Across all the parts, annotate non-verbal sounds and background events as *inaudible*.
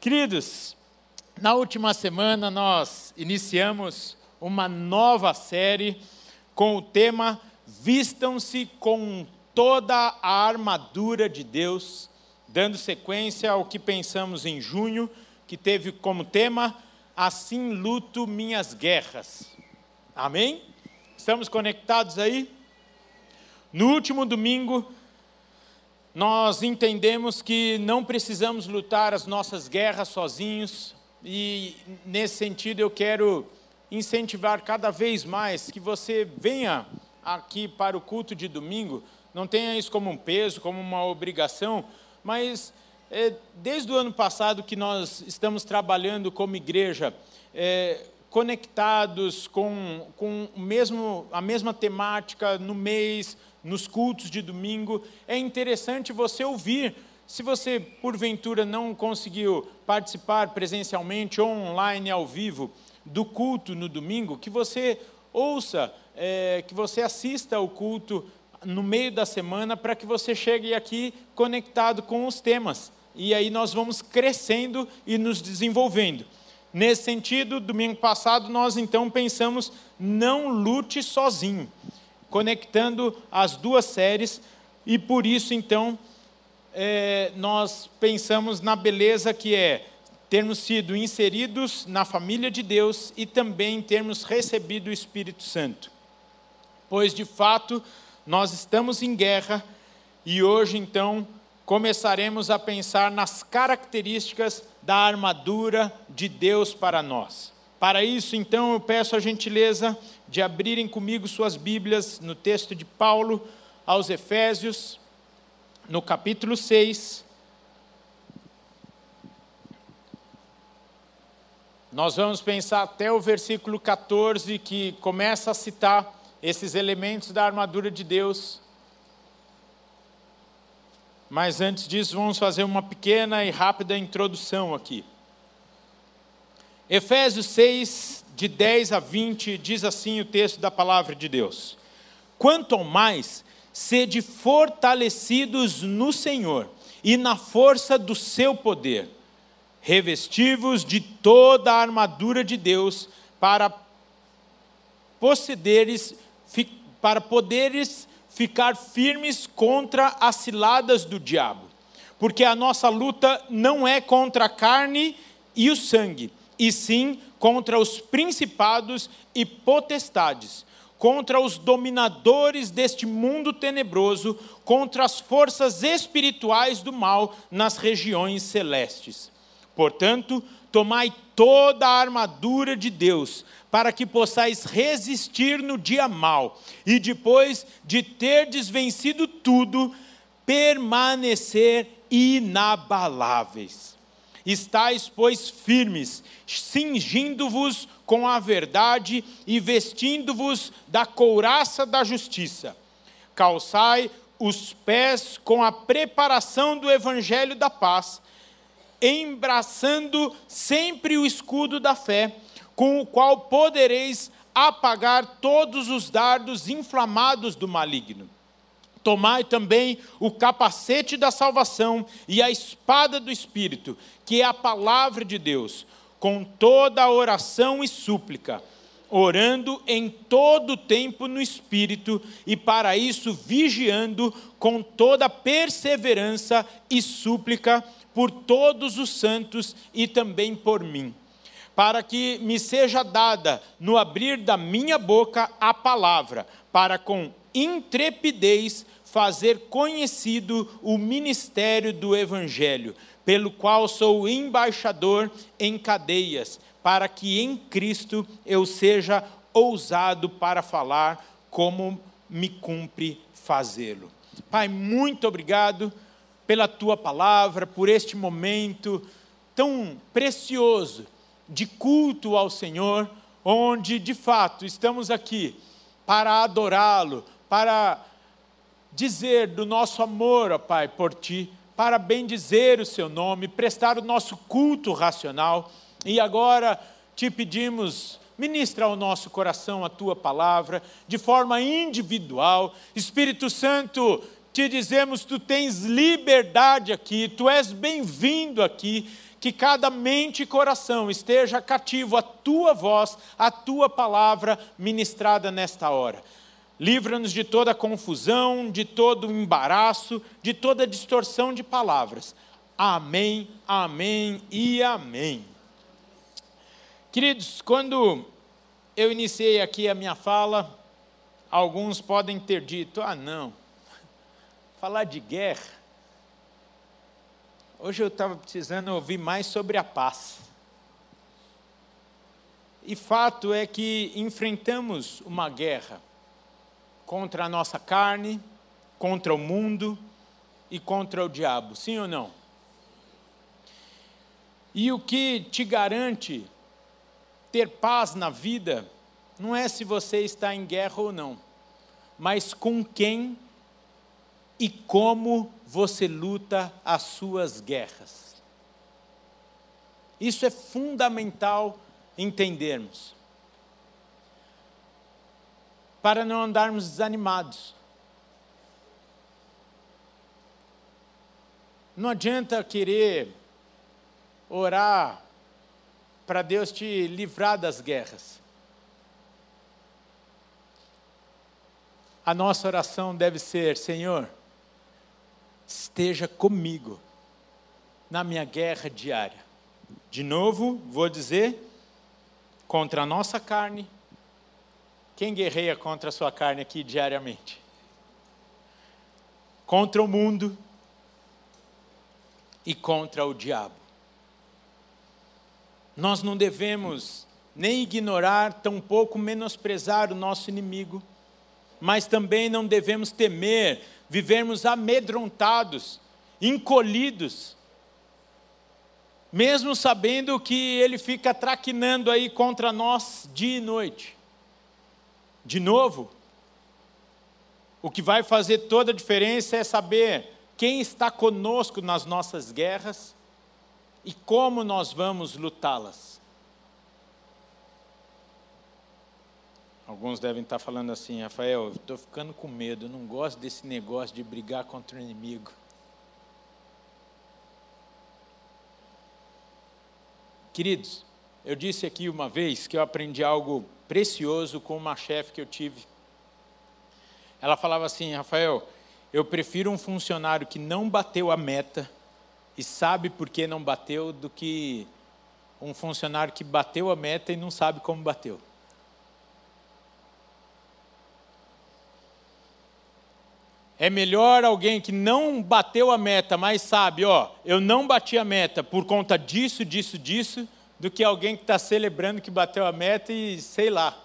Queridos, na última semana nós iniciamos uma nova série com o tema Vistam-se com toda a armadura de Deus, dando sequência ao que pensamos em junho, que teve como tema Assim luto minhas guerras. Amém? Estamos conectados aí? No último domingo, nós entendemos que não precisamos lutar as nossas guerras sozinhos, e nesse sentido eu quero incentivar cada vez mais que você venha aqui para o culto de domingo, não tenha isso como um peso, como uma obrigação, mas é, desde o ano passado que nós estamos trabalhando como igreja, é, conectados com, com mesmo, a mesma temática no mês, nos cultos de domingo, é interessante você ouvir. Se você, porventura, não conseguiu participar presencialmente ou online, ao vivo, do culto no domingo, que você ouça, é, que você assista ao culto no meio da semana, para que você chegue aqui conectado com os temas. E aí nós vamos crescendo e nos desenvolvendo. Nesse sentido, domingo passado, nós então pensamos: não lute sozinho conectando as duas séries, e por isso, então, é, nós pensamos na beleza que é termos sido inseridos na família de Deus e também termos recebido o Espírito Santo. Pois, de fato, nós estamos em guerra e hoje, então, começaremos a pensar nas características da armadura de Deus para nós. Para isso, então, eu peço a gentileza de abrirem comigo suas Bíblias no texto de Paulo aos Efésios, no capítulo 6. Nós vamos pensar até o versículo 14, que começa a citar esses elementos da armadura de Deus. Mas antes disso, vamos fazer uma pequena e rápida introdução aqui. Efésios 6, de 10 a 20, diz assim o texto da palavra de Deus: Quanto ao mais, sede fortalecidos no Senhor e na força do seu poder, revestivos de toda a armadura de Deus para possederes, para poderes ficar firmes contra as ciladas do diabo. Porque a nossa luta não é contra a carne e o sangue, e sim contra os principados e potestades, contra os dominadores deste mundo tenebroso, contra as forças espirituais do mal nas regiões celestes. Portanto, tomai toda a armadura de Deus, para que possais resistir no dia mal, e depois de terdes vencido tudo, permanecer inabaláveis. Estais, pois, firmes, cingindo-vos com a verdade e vestindo-vos da couraça da justiça. Calçai os pés com a preparação do evangelho da paz, embraçando sempre o escudo da fé, com o qual podereis apagar todos os dardos inflamados do maligno Tomai também o capacete da salvação e a espada do Espírito, que é a palavra de Deus, com toda a oração e súplica, orando em todo o tempo no Espírito e para isso vigiando com toda perseverança e súplica por todos os santos e também por mim para que me seja dada no abrir da minha boca a palavra, para com intrepidez fazer conhecido o ministério do Evangelho, pelo qual sou embaixador em cadeias, para que em Cristo eu seja ousado para falar como me cumpre fazê-lo. Pai, muito obrigado pela tua palavra, por este momento tão precioso de culto ao Senhor, onde de fato estamos aqui para adorá-lo, para dizer do nosso amor, ó Pai, por Ti, para bendizer o Seu nome, prestar o nosso culto racional. E agora te pedimos, ministra ao nosso coração a Tua palavra, de forma individual. Espírito Santo, te dizemos, Tu tens liberdade aqui, Tu és bem-vindo aqui que cada mente e coração esteja cativo à tua voz, à tua palavra ministrada nesta hora. Livra-nos de toda confusão, de todo embaraço, de toda distorção de palavras. Amém, amém e amém. Queridos, quando eu iniciei aqui a minha fala, alguns podem ter dito: ah, não, falar de guerra. Hoje eu estava precisando ouvir mais sobre a paz. E fato é que enfrentamos uma guerra contra a nossa carne, contra o mundo e contra o diabo, sim ou não? E o que te garante ter paz na vida não é se você está em guerra ou não, mas com quem e como você luta as suas guerras. Isso é fundamental entendermos para não andarmos desanimados. Não adianta querer orar para Deus te livrar das guerras. A nossa oração deve ser: Senhor, esteja comigo na minha guerra diária. De novo, vou dizer, contra a nossa carne, quem guerreia contra a sua carne aqui diariamente? Contra o mundo e contra o diabo. Nós não devemos nem ignorar, tampouco menosprezar o nosso inimigo, mas também não devemos temer vivermos amedrontados, encolhidos, mesmo sabendo que ele fica traquinando aí contra nós dia e noite. De novo, o que vai fazer toda a diferença é saber quem está conosco nas nossas guerras e como nós vamos lutá-las. Alguns devem estar falando assim, Rafael, estou ficando com medo, não gosto desse negócio de brigar contra o inimigo. Queridos, eu disse aqui uma vez que eu aprendi algo precioso com uma chefe que eu tive. Ela falava assim: Rafael, eu prefiro um funcionário que não bateu a meta e sabe por que não bateu, do que um funcionário que bateu a meta e não sabe como bateu. É melhor alguém que não bateu a meta, mas sabe, ó, eu não bati a meta por conta disso, disso, disso, do que alguém que está celebrando que bateu a meta e sei lá.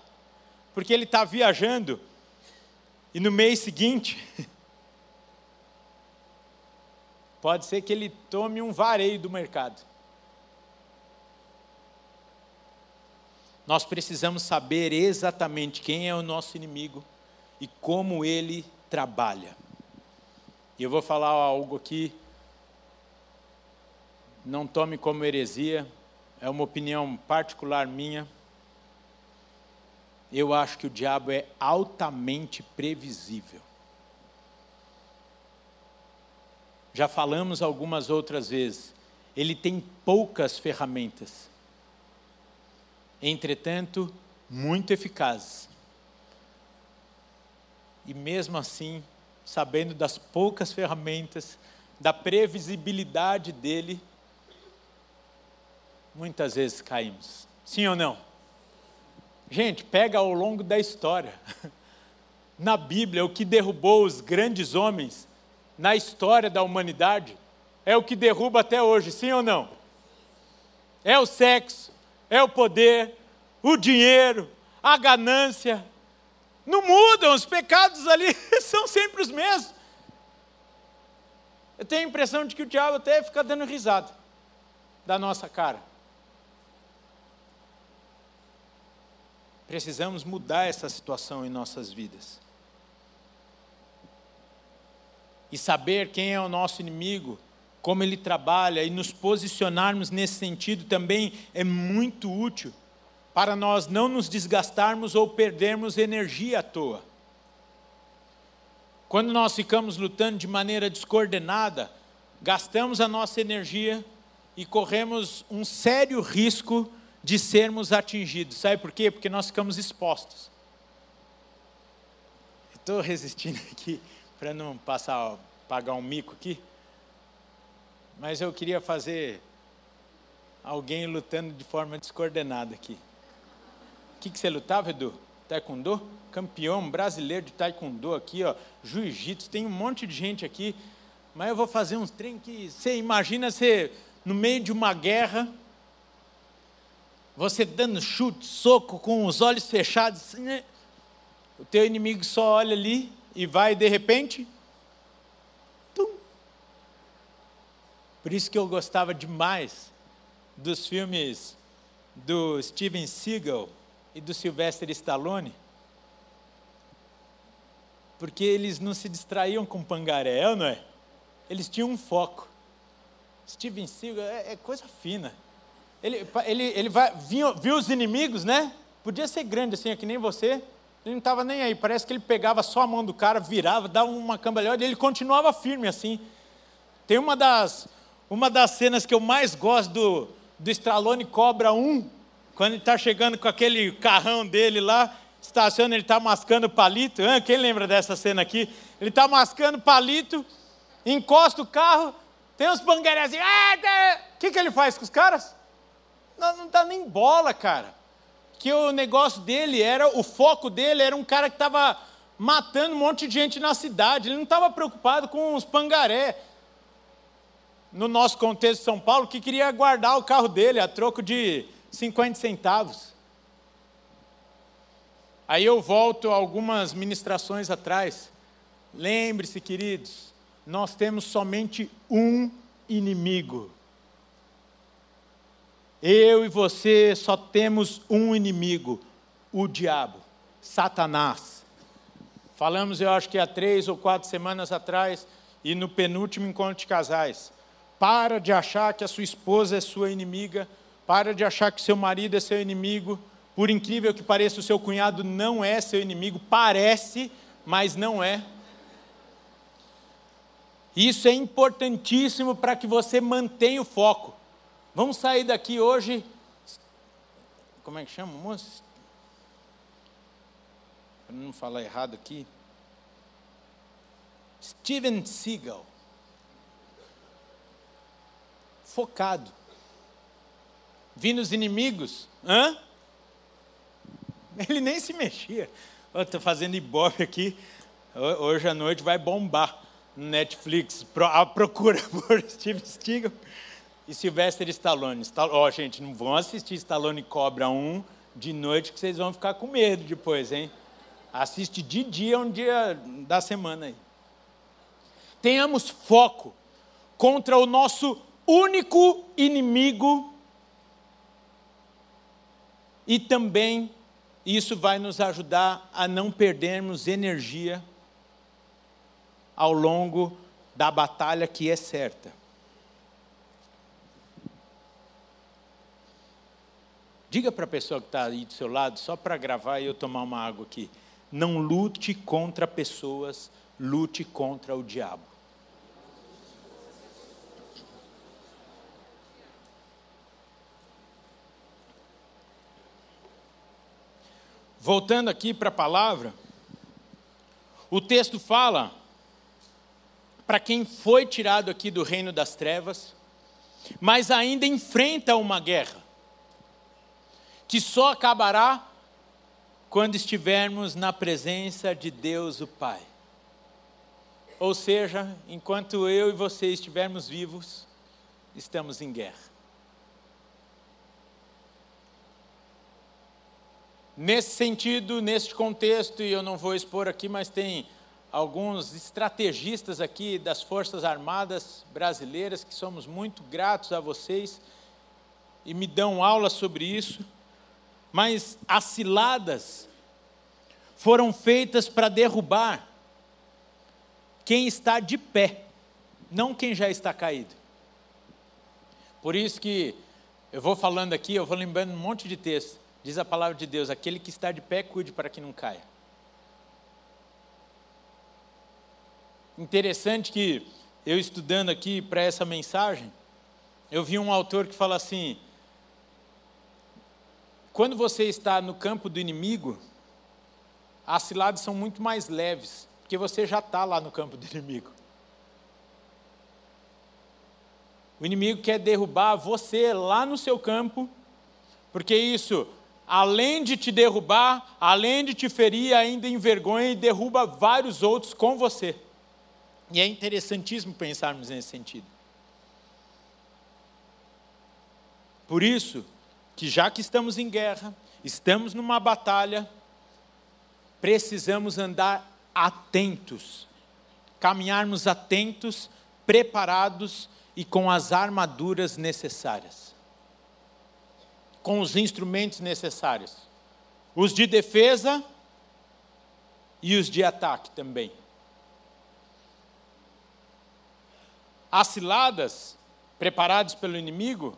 Porque ele está viajando e no mês seguinte, *laughs* pode ser que ele tome um vareio do mercado. Nós precisamos saber exatamente quem é o nosso inimigo e como ele trabalha. E eu vou falar algo aqui, não tome como heresia, é uma opinião particular minha. Eu acho que o diabo é altamente previsível. Já falamos algumas outras vezes, ele tem poucas ferramentas, entretanto, muito eficazes. E mesmo assim, sabendo das poucas ferramentas, da previsibilidade dele, muitas vezes caímos. Sim ou não? Gente, pega ao longo da história. *laughs* Na Bíblia, o que derrubou os grandes homens na história da humanidade é o que derruba até hoje, sim ou não? É o sexo, é o poder, o dinheiro, a ganância. Não mudam, os pecados ali *laughs* são sempre os mesmos. Eu tenho a impressão de que o diabo até fica dando risada da nossa cara. Precisamos mudar essa situação em nossas vidas. E saber quem é o nosso inimigo, como ele trabalha e nos posicionarmos nesse sentido também é muito útil para nós não nos desgastarmos ou perdermos energia à toa. Quando nós ficamos lutando de maneira descoordenada, gastamos a nossa energia e corremos um sério risco de sermos atingidos. Sabe por quê? Porque nós ficamos expostos. Estou resistindo *laughs* aqui para não passar, pagar um mico aqui. Mas eu queria fazer alguém lutando de forma descoordenada aqui. O que, que você lutava, Edu? Taekwondo? Campeão brasileiro de Taekwondo aqui, ó. Jiu-Jitsu, tem um monte de gente aqui. Mas eu vou fazer uns trem que você imagina você no meio de uma guerra, você dando chute, soco, com os olhos fechados, assim, né? o teu inimigo só olha ali e vai de repente. Tum. Por isso que eu gostava demais dos filmes do Steven Seagal e do Sylvester Stallone, porque eles não se distraíam com pangaré, não é? Eles tinham um foco. Steven Seagal é, é coisa fina. Ele, ele, ele vai, viu, viu os inimigos, né? Podia ser grande assim, é que nem você. Ele não estava nem aí. Parece que ele pegava só a mão do cara, virava, dava uma cambalhota e ele continuava firme assim. Tem uma das, uma das cenas que eu mais gosto do, do Stallone Cobra 1, quando ele está chegando com aquele carrão dele lá, estaciona, ele está mascando palito. Ah, quem lembra dessa cena aqui? Ele está mascando palito, encosta o carro, tem uns pangueiros assim. O que, que ele faz com os caras? Não, não dá nem bola, cara. Que o negócio dele era, o foco dele era um cara que estava matando um monte de gente na cidade. Ele não estava preocupado com os pangaré. No nosso contexto de São Paulo, que queria guardar o carro dele a troco de 50 centavos. Aí eu volto algumas ministrações atrás. Lembre-se, queridos, nós temos somente um inimigo. Eu e você só temos um inimigo, o diabo, Satanás. Falamos, eu acho que há três ou quatro semanas atrás, e no penúltimo encontro de casais. Para de achar que a sua esposa é sua inimiga, para de achar que seu marido é seu inimigo. Por incrível que pareça, o seu cunhado não é seu inimigo, parece, mas não é. Isso é importantíssimo para que você mantenha o foco. Vamos sair daqui hoje. Como é que chama, moço? Para não falar errado aqui. Steven Seagal. Focado. Vindo os inimigos. Hã? Ele nem se mexia. Estou fazendo ibope aqui. Hoje à noite vai bombar. Netflix, a procura *laughs* por Steve Stigl e Sylvester Stallone. Ó, oh, gente, não vão assistir Stallone Cobra 1 de noite que vocês vão ficar com medo depois, hein? Assiste de dia, um dia da semana aí. Tenhamos foco contra o nosso único inimigo e também isso vai nos ajudar a não perdermos energia ao longo da batalha que é certa. Diga para a pessoa que está aí do seu lado, só para gravar e eu tomar uma água aqui. Não lute contra pessoas, lute contra o diabo. Voltando aqui para a palavra, o texto fala para quem foi tirado aqui do reino das trevas, mas ainda enfrenta uma guerra, que só acabará quando estivermos na presença de Deus o Pai. Ou seja, enquanto eu e você estivermos vivos, estamos em guerra. Nesse sentido, neste contexto, e eu não vou expor aqui, mas tem alguns estrategistas aqui das Forças Armadas brasileiras, que somos muito gratos a vocês e me dão aula sobre isso. Mas as ciladas foram feitas para derrubar quem está de pé, não quem já está caído. Por isso que eu vou falando aqui, eu vou lembrando um monte de texto. Diz a palavra de Deus: aquele que está de pé, cuide para que não caia. Interessante que eu estudando aqui para essa mensagem, Eu vi um autor que fala assim: quando você está no campo do inimigo, as ciladas são muito mais leves, porque você já está lá no campo do inimigo. O inimigo quer derrubar você lá no seu campo, porque isso, além de te derrubar, além de te ferir, ainda envergonha e derruba vários outros com você. E é interessantíssimo pensarmos nesse sentido. Por isso, que já que estamos em guerra, estamos numa batalha, precisamos andar atentos, caminharmos atentos, preparados e com as armaduras necessárias, com os instrumentos necessários, os de defesa e os de ataque também. As ciladas preparadas pelo inimigo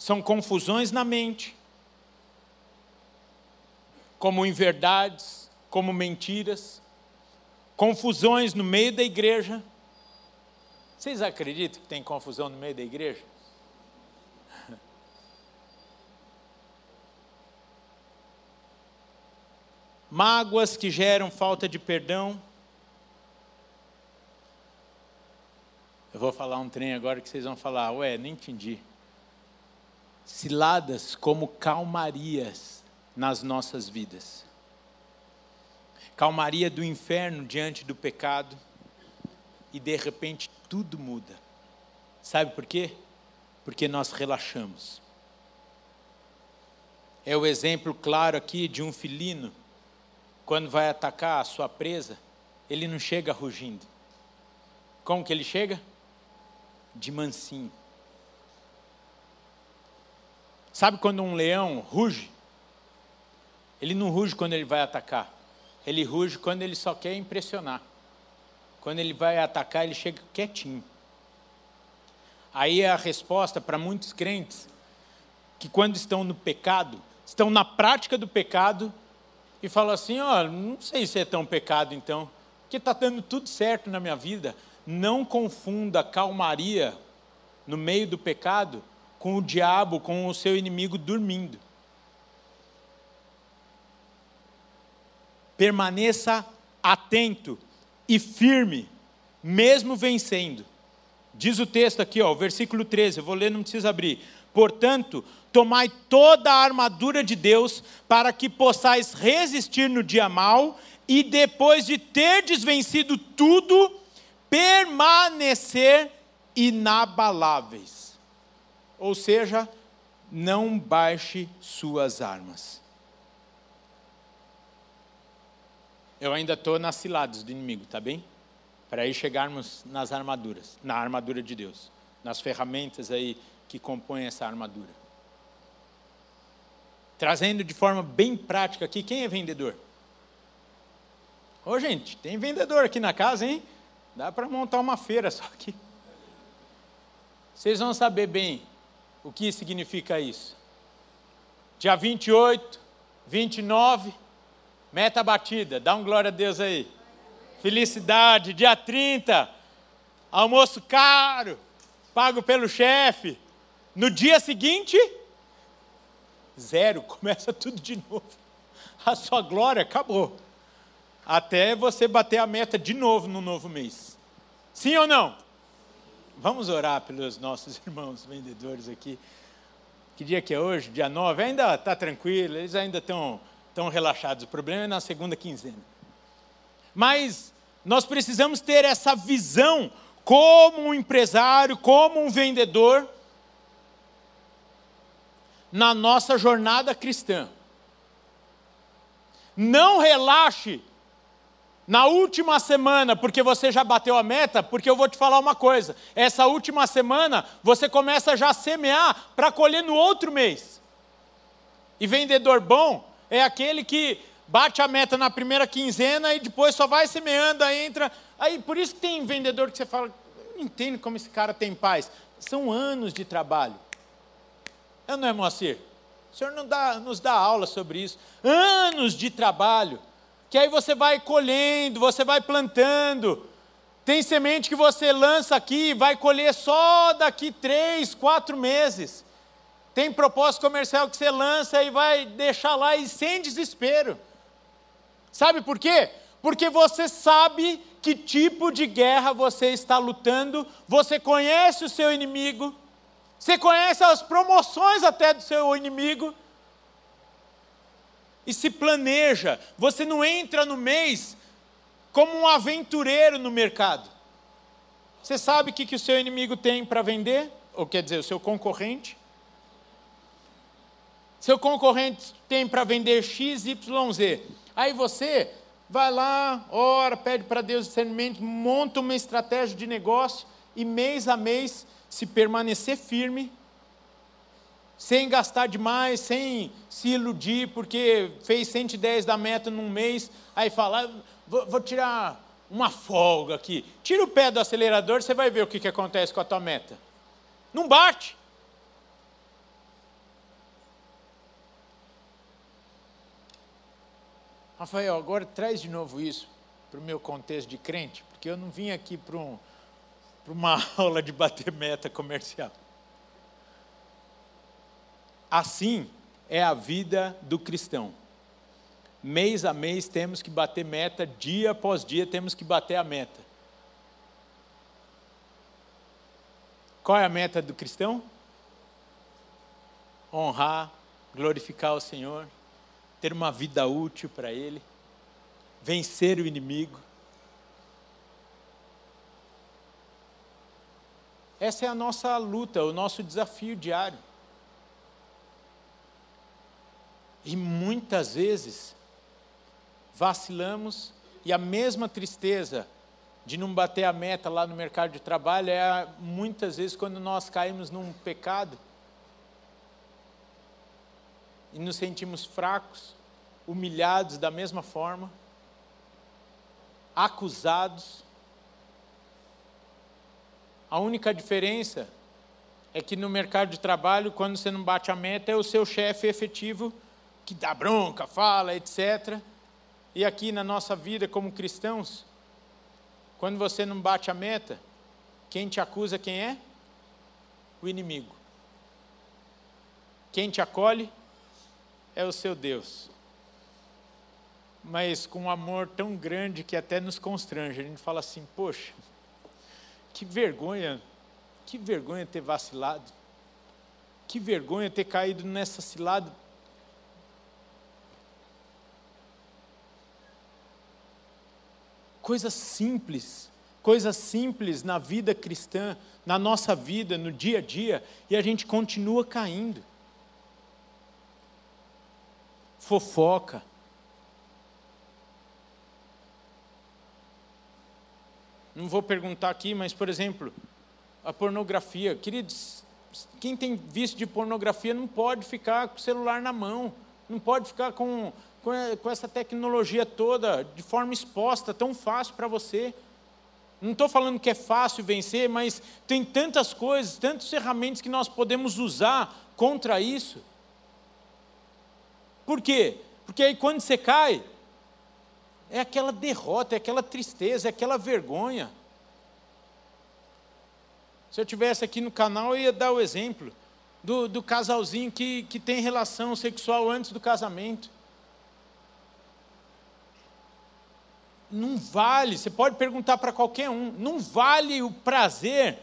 são confusões na mente, como inverdades, como mentiras, confusões no meio da igreja. Vocês acreditam que tem confusão no meio da igreja? *laughs* Mágoas que geram falta de perdão. Eu vou falar um trem agora que vocês vão falar, ué, nem entendi ciladas como calmarias nas nossas vidas. Calmaria do inferno diante do pecado e de repente tudo muda. Sabe por quê? Porque nós relaxamos. É o exemplo claro aqui de um felino, quando vai atacar a sua presa, ele não chega rugindo. Como que ele chega? De mansinho. Sabe quando um leão ruge? Ele não ruge quando ele vai atacar. Ele ruge quando ele só quer impressionar. Quando ele vai atacar, ele chega quietinho. Aí é a resposta para muitos crentes que quando estão no pecado, estão na prática do pecado e falam assim: ó, oh, não sei se é tão pecado então, porque está dando tudo certo na minha vida. Não confunda calmaria no meio do pecado com o diabo, com o seu inimigo dormindo. Permaneça atento e firme, mesmo vencendo. Diz o texto aqui, ó, versículo 13, eu vou ler, não precisa abrir. Portanto, tomai toda a armadura de Deus, para que possais resistir no dia mau, e depois de ter desvencido tudo, permanecer inabaláveis. Ou seja, não baixe suas armas. Eu ainda estou nas ciladas do inimigo, tá bem? Para aí chegarmos nas armaduras, na armadura de Deus, nas ferramentas aí que compõem essa armadura. Trazendo de forma bem prática aqui, quem é vendedor? Ô gente, tem vendedor aqui na casa, hein? Dá para montar uma feira só aqui. Vocês vão saber bem o que significa isso? Dia 28, 29, meta batida, dá um glória a Deus aí. Felicidade, dia 30, almoço caro, pago pelo chefe. No dia seguinte, zero, *laughs* começa tudo de novo. A sua glória acabou. Até você bater a meta de novo no novo mês. Sim ou não? Vamos orar pelos nossos *laughs* irmãos vendedores aqui. Que dia que é hoje? Dia 9? Ainda está tranquilo, eles ainda estão tão relaxados. O problema é na segunda quinzena. Mas nós precisamos ter essa visão como um empresário, como um vendedor, na nossa jornada cristã. Não relaxe na última semana, porque você já bateu a meta, porque eu vou te falar uma coisa: essa última semana você começa já a semear para colher no outro mês. E vendedor bom é aquele que bate a meta na primeira quinzena e depois só vai semeando, aí entra. Aí por isso que tem vendedor que você fala, não entendo como esse cara tem paz. São anos de trabalho. Eu não é, Moacir? O senhor não dá, nos dá aula sobre isso. Anos de trabalho que aí você vai colhendo, você vai plantando. Tem semente que você lança aqui e vai colher só daqui três, quatro meses. Tem propósito comercial que você lança e vai deixar lá e sem desespero. Sabe por quê? Porque você sabe que tipo de guerra você está lutando, você conhece o seu inimigo, você conhece as promoções até do seu inimigo, e se planeja. Você não entra no mês como um aventureiro no mercado. Você sabe o que, que o seu inimigo tem para vender? Ou quer dizer, o seu concorrente? Seu concorrente tem para vender X, Y, Z. Aí você vai lá, ora, pede para Deus discernimento, monta uma estratégia de negócio e mês a mês, se permanecer firme, sem gastar demais, sem se iludir, porque fez 110 da meta num mês, aí fala, vou, vou tirar uma folga aqui. Tira o pé do acelerador, você vai ver o que, que acontece com a tua meta. Não bate. Rafael, agora traz de novo isso para o meu contexto de crente, porque eu não vim aqui para um, uma *laughs* aula de bater meta comercial. Assim é a vida do cristão. Mês a mês temos que bater meta, dia após dia temos que bater a meta. Qual é a meta do cristão? Honrar, glorificar o Senhor, ter uma vida útil para Ele, vencer o inimigo. Essa é a nossa luta, o nosso desafio diário. E muitas vezes vacilamos e a mesma tristeza de não bater a meta lá no mercado de trabalho é muitas vezes quando nós caímos num pecado e nos sentimos fracos, humilhados da mesma forma, acusados. A única diferença é que no mercado de trabalho, quando você não bate a meta, é o seu chefe efetivo que dá bronca, fala, etc. E aqui na nossa vida como cristãos, quando você não bate a meta, quem te acusa quem é? O inimigo. Quem te acolhe é o seu Deus. Mas com um amor tão grande que até nos constrange. A gente fala assim: poxa, que vergonha, que vergonha ter vacilado. Que vergonha ter caído nessa cilada coisas simples, coisas simples na vida cristã, na nossa vida, no dia a dia, e a gente continua caindo. Fofoca. Não vou perguntar aqui, mas, por exemplo, a pornografia. Queridos, quem tem visto de pornografia não pode ficar com o celular na mão, não pode ficar com com essa tecnologia toda de forma exposta, tão fácil para você. Não estou falando que é fácil vencer, mas tem tantas coisas, tantas ferramentas que nós podemos usar contra isso. Por quê? Porque aí quando você cai, é aquela derrota, é aquela tristeza, é aquela vergonha. Se eu tivesse aqui no canal, eu ia dar o exemplo do, do casalzinho que, que tem relação sexual antes do casamento. Não vale, você pode perguntar para qualquer um, não vale o prazer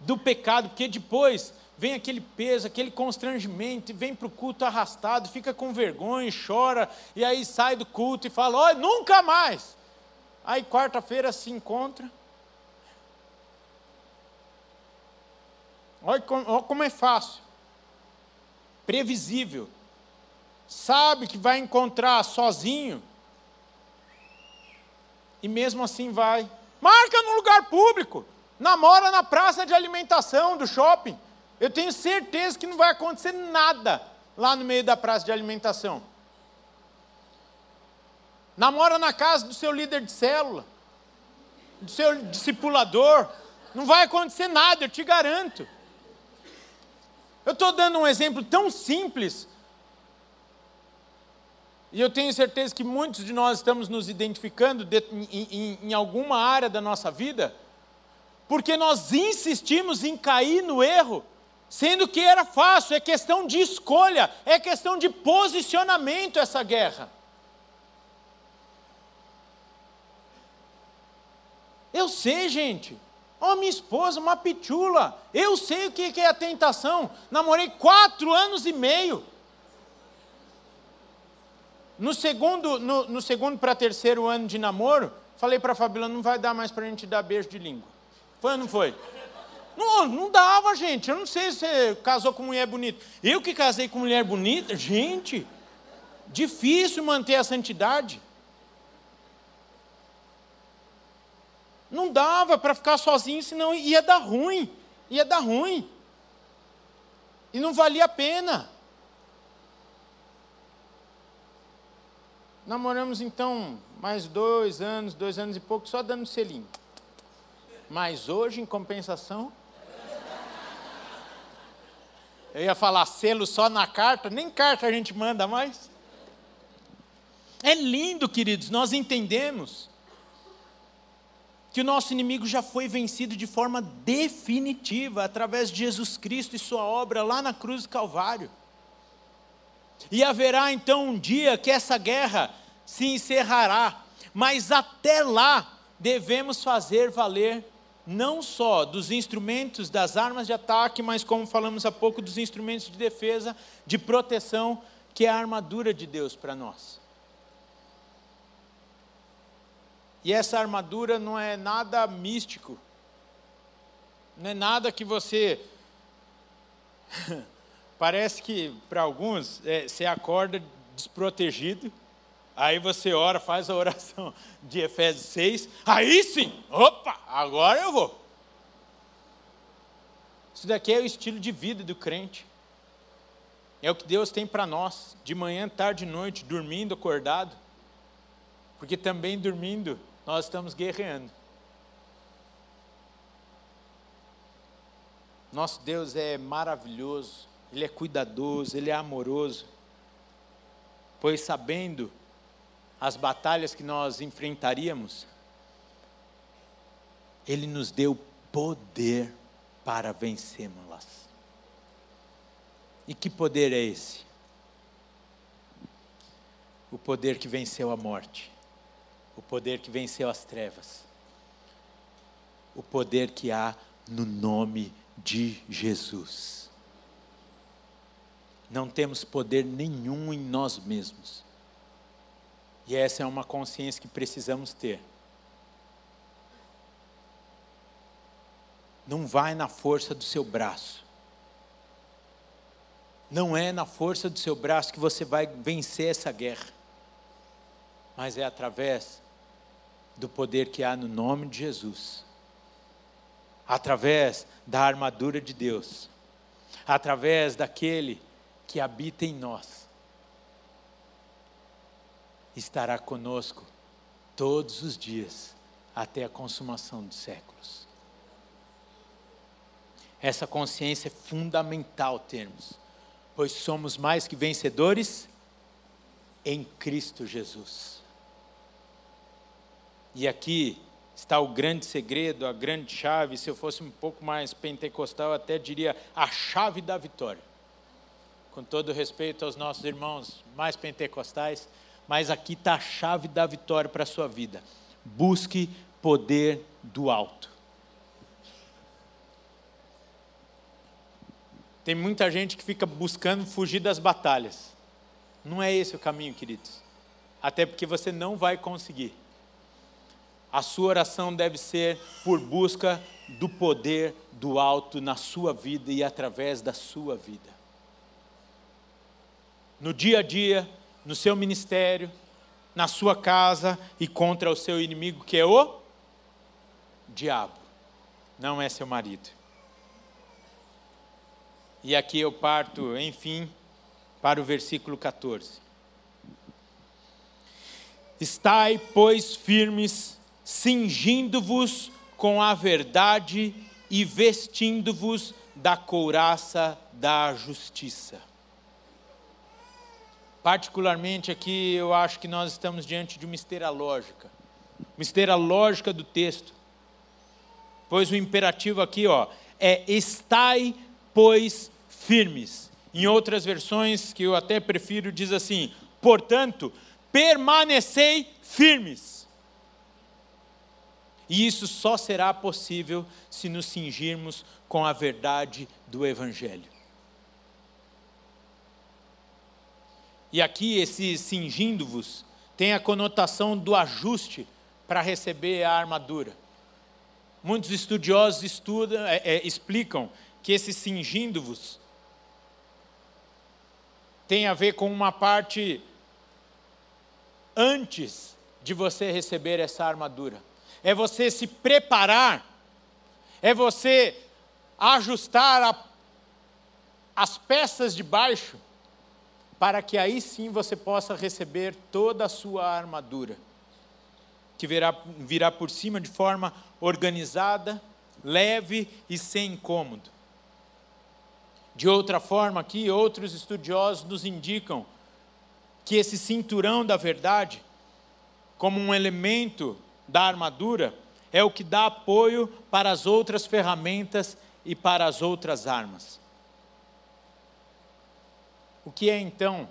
do pecado, porque depois vem aquele peso, aquele constrangimento, e vem para o culto arrastado, fica com vergonha, chora, e aí sai do culto e fala: olha, nunca mais. Aí quarta-feira se encontra. Olha como, olha como é fácil, previsível, sabe que vai encontrar sozinho e mesmo assim vai. Marca no lugar público, namora na praça de alimentação do shopping. Eu tenho certeza que não vai acontecer nada lá no meio da praça de alimentação. Namora na casa do seu líder de célula, do seu discipulador. Não vai acontecer nada, eu te garanto. Eu estou dando um exemplo tão simples E eu tenho certeza que muitos de nós estamos nos identificando de, em, em, em alguma área da nossa vida, porque nós insistimos em cair no erro, sendo que era fácil, é questão de escolha, é questão de posicionamento essa guerra. Eu sei, gente. Ó, oh, minha esposa, uma pitula. Eu sei o que é a tentação. Namorei quatro anos e meio. No segundo, no, no segundo para terceiro ano de namoro, falei para a Fabíola, não vai dar mais para a gente dar beijo de língua. Foi ou não foi? Não, não dava, gente. Eu não sei se você casou com mulher bonita. Eu que casei com mulher bonita, gente, difícil manter a santidade. Não dava para ficar sozinho, senão ia dar ruim. Ia dar ruim. E não valia a pena. Namoramos então mais dois anos, dois anos e pouco, só dando selinho. Mas hoje, em compensação, eu ia falar selo só na carta, nem carta a gente manda mais. É lindo, queridos, nós entendemos que o nosso inimigo já foi vencido de forma definitiva através de Jesus Cristo e sua obra lá na cruz do Calvário. E haverá então um dia que essa guerra se encerrará, mas até lá devemos fazer valer não só dos instrumentos das armas de ataque, mas como falamos há pouco, dos instrumentos de defesa, de proteção, que é a armadura de Deus para nós. E essa armadura não é nada místico, não é nada que você *laughs* Parece que para alguns é, você acorda desprotegido, aí você ora, faz a oração *laughs* de Efésios 6, aí sim, opa, agora eu vou. Isso daqui é o estilo de vida do crente. É o que Deus tem para nós, de manhã, tarde e noite, dormindo, acordado. Porque também dormindo, nós estamos guerreando. Nosso Deus é maravilhoso. Ele é cuidadoso, Ele é amoroso. Pois sabendo as batalhas que nós enfrentaríamos, Ele nos deu poder para vencê-las. E que poder é esse? O poder que venceu a morte, o poder que venceu as trevas, o poder que há no nome de Jesus não temos poder nenhum em nós mesmos. E essa é uma consciência que precisamos ter. Não vai na força do seu braço. Não é na força do seu braço que você vai vencer essa guerra. Mas é através do poder que há no nome de Jesus. Através da armadura de Deus. Através daquele que habita em nós estará conosco todos os dias até a consumação dos séculos. Essa consciência é fundamental termos, pois somos mais que vencedores em Cristo Jesus. E aqui está o grande segredo, a grande chave. Se eu fosse um pouco mais pentecostal, eu até diria a chave da vitória com todo respeito aos nossos irmãos mais pentecostais, mas aqui está a chave da vitória para a sua vida. Busque poder do alto. Tem muita gente que fica buscando fugir das batalhas. Não é esse o caminho, queridos. Até porque você não vai conseguir. A sua oração deve ser por busca do poder do alto na sua vida e através da sua vida no dia a dia, no seu ministério, na sua casa e contra o seu inimigo, que é o diabo, não é seu marido. E aqui eu parto, enfim, para o versículo 14. Estai, pois, firmes, cingindo-vos com a verdade e vestindo-vos da couraça da justiça Particularmente aqui, eu acho que nós estamos diante de uma esteira lógica, uma esteira lógica do texto. Pois o imperativo aqui, ó, é estai, pois, firmes. Em outras versões, que eu até prefiro, diz assim: portanto, permanecei firmes. E isso só será possível se nos cingirmos com a verdade do Evangelho. E aqui, esse cingindo-vos tem a conotação do ajuste para receber a armadura. Muitos estudiosos estudam, é, é, explicam que esse cingindo-vos tem a ver com uma parte antes de você receber essa armadura. É você se preparar, é você ajustar a, as peças de baixo para que aí sim você possa receber toda a sua armadura, que virá, virá por cima de forma organizada, leve e sem incômodo. De outra forma, aqui, outros estudiosos nos indicam que esse cinturão da verdade, como um elemento da armadura, é o que dá apoio para as outras ferramentas e para as outras armas. O que é então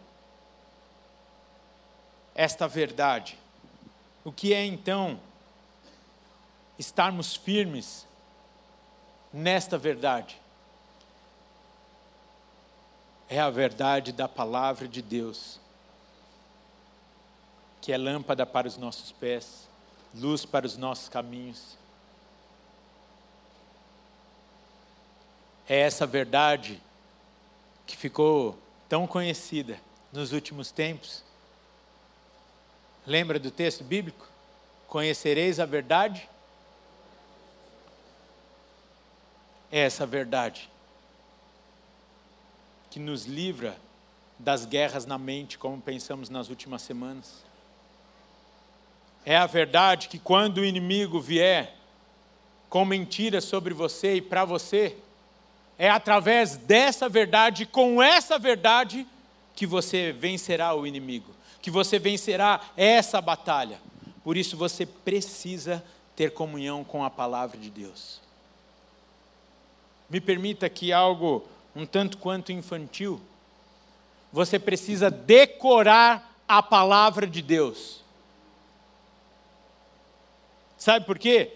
esta verdade? O que é então estarmos firmes nesta verdade? É a verdade da palavra de Deus, que é lâmpada para os nossos pés, luz para os nossos caminhos. É essa verdade que ficou tão conhecida nos últimos tempos. Lembra do texto bíblico? Conhecereis a verdade? É essa verdade que nos livra das guerras na mente, como pensamos nas últimas semanas. É a verdade que quando o inimigo vier com mentiras sobre você e para você, é através dessa verdade, com essa verdade, que você vencerá o inimigo, que você vencerá essa batalha. Por isso você precisa ter comunhão com a palavra de Deus. Me permita que algo um tanto quanto infantil, você precisa decorar a palavra de Deus. Sabe por quê?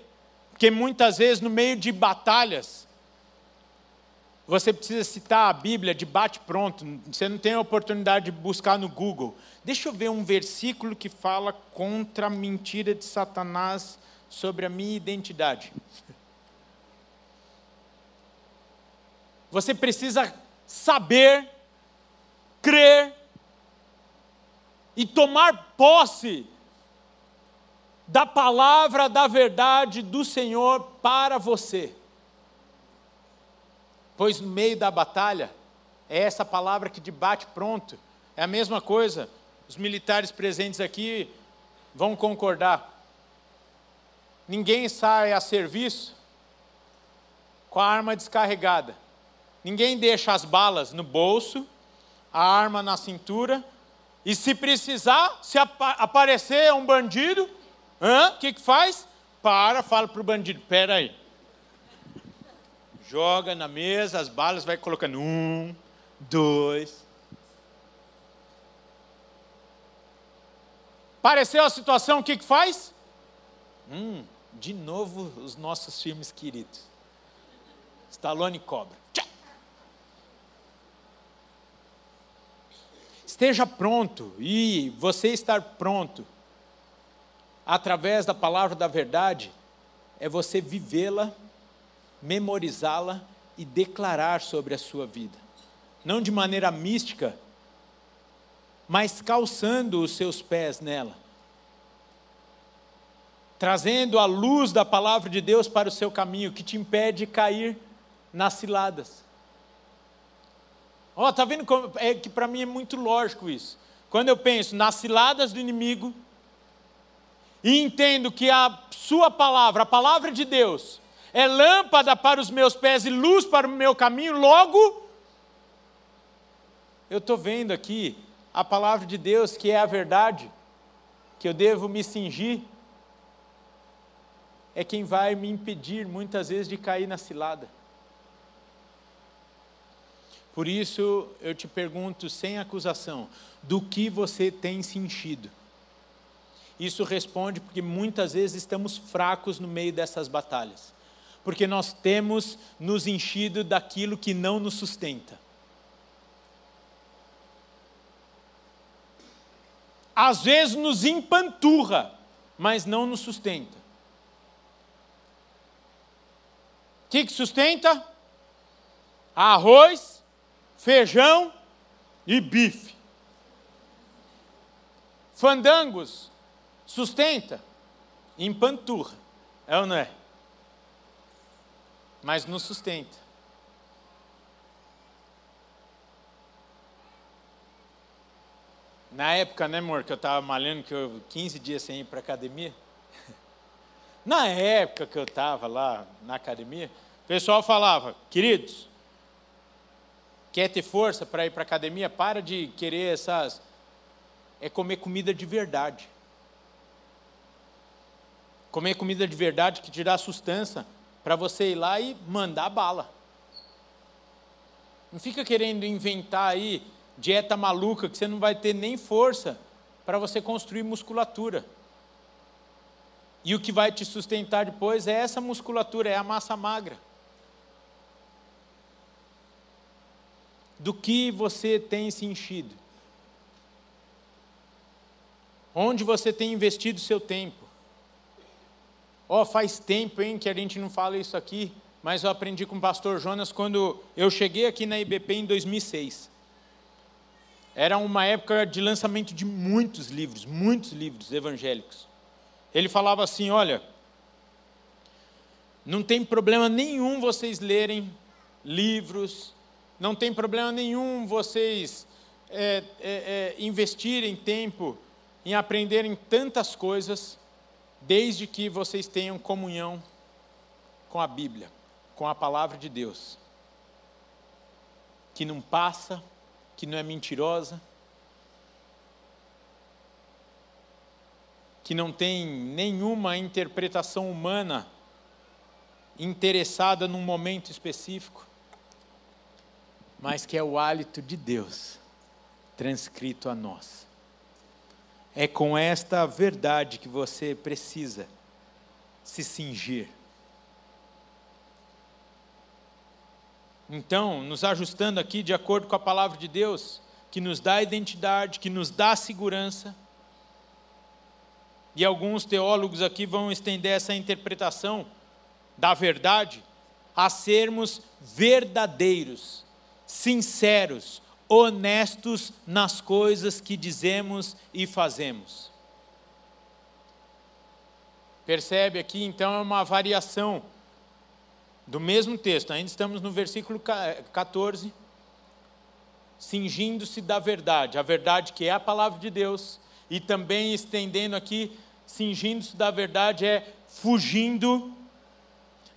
Porque muitas vezes no meio de batalhas, você precisa citar a Bíblia de bate-pronto, você não tem a oportunidade de buscar no Google. Deixa eu ver um versículo que fala contra a mentira de Satanás sobre a minha identidade. Você precisa saber, crer e tomar posse da palavra da verdade do Senhor para você. Pois no meio da batalha, é essa palavra que debate pronto. É a mesma coisa. Os militares presentes aqui vão concordar. Ninguém sai a serviço com a arma descarregada. Ninguém deixa as balas no bolso, a arma na cintura. E se precisar, se ap aparecer um bandido, o que, que faz? Para, fala para o bandido: espera aí joga na mesa, as balas, vai colocando um, dois. Pareceu a situação, o que, que faz? Hum, de novo os nossos filmes queridos. Stallone cobra. Tchau. Esteja pronto, e você estar pronto, através da palavra da verdade, é você vivê-la memorizá-la e declarar sobre a sua vida. Não de maneira mística, mas calçando os seus pés nela. Trazendo a luz da palavra de Deus para o seu caminho, que te impede de cair nas ciladas. Ó, oh, tá vendo como é que para mim é muito lógico isso. Quando eu penso nas ciladas do inimigo e entendo que a sua palavra, a palavra de Deus, é lâmpada para os meus pés e luz para o meu caminho, logo, eu estou vendo aqui a palavra de Deus, que é a verdade, que eu devo me cingir, é quem vai me impedir muitas vezes de cair na cilada. Por isso eu te pergunto sem acusação: do que você tem se enchido? Isso responde porque muitas vezes estamos fracos no meio dessas batalhas. Porque nós temos nos enchido daquilo que não nos sustenta. Às vezes nos empanturra, mas não nos sustenta. O que, que sustenta? Arroz, feijão e bife. Fandangos, sustenta, empanturra, é ou não é? Mas não sustenta. Na época, né, amor, que eu estava malhando, que eu 15 dias sem ir para academia. *laughs* Na época que eu estava lá na academia, o pessoal falava, queridos, quer ter força para ir para academia? Para de querer essas. É comer comida de verdade. Comer comida de verdade que te dá sustância para você ir lá e mandar bala. Não fica querendo inventar aí dieta maluca que você não vai ter nem força para você construir musculatura. E o que vai te sustentar depois é essa musculatura, é a massa magra. Do que você tem se enchido? Onde você tem investido seu tempo? Ó, oh, faz tempo, hein, que a gente não fala isso aqui, mas eu aprendi com o pastor Jonas quando eu cheguei aqui na IBP em 2006. Era uma época de lançamento de muitos livros, muitos livros evangélicos. Ele falava assim: olha, não tem problema nenhum vocês lerem livros, não tem problema nenhum vocês é, é, é, investirem tempo em aprenderem tantas coisas, desde que vocês tenham comunhão com a Bíblia, com a palavra de Deus, que não passa, que não é mentirosa, que não tem nenhuma interpretação humana interessada num momento específico, mas que é o hálito de Deus transcrito a nós. É com esta verdade que você precisa se cingir. Então, nos ajustando aqui de acordo com a palavra de Deus, que nos dá identidade, que nos dá segurança. E alguns teólogos aqui vão estender essa interpretação da verdade a sermos verdadeiros, sinceros, honestos nas coisas que dizemos e fazemos. Percebe aqui então é uma variação do mesmo texto, ainda estamos no versículo 14, cingindo-se da verdade, a verdade que é a palavra de Deus, e também estendendo aqui, cingindo-se da verdade é fugindo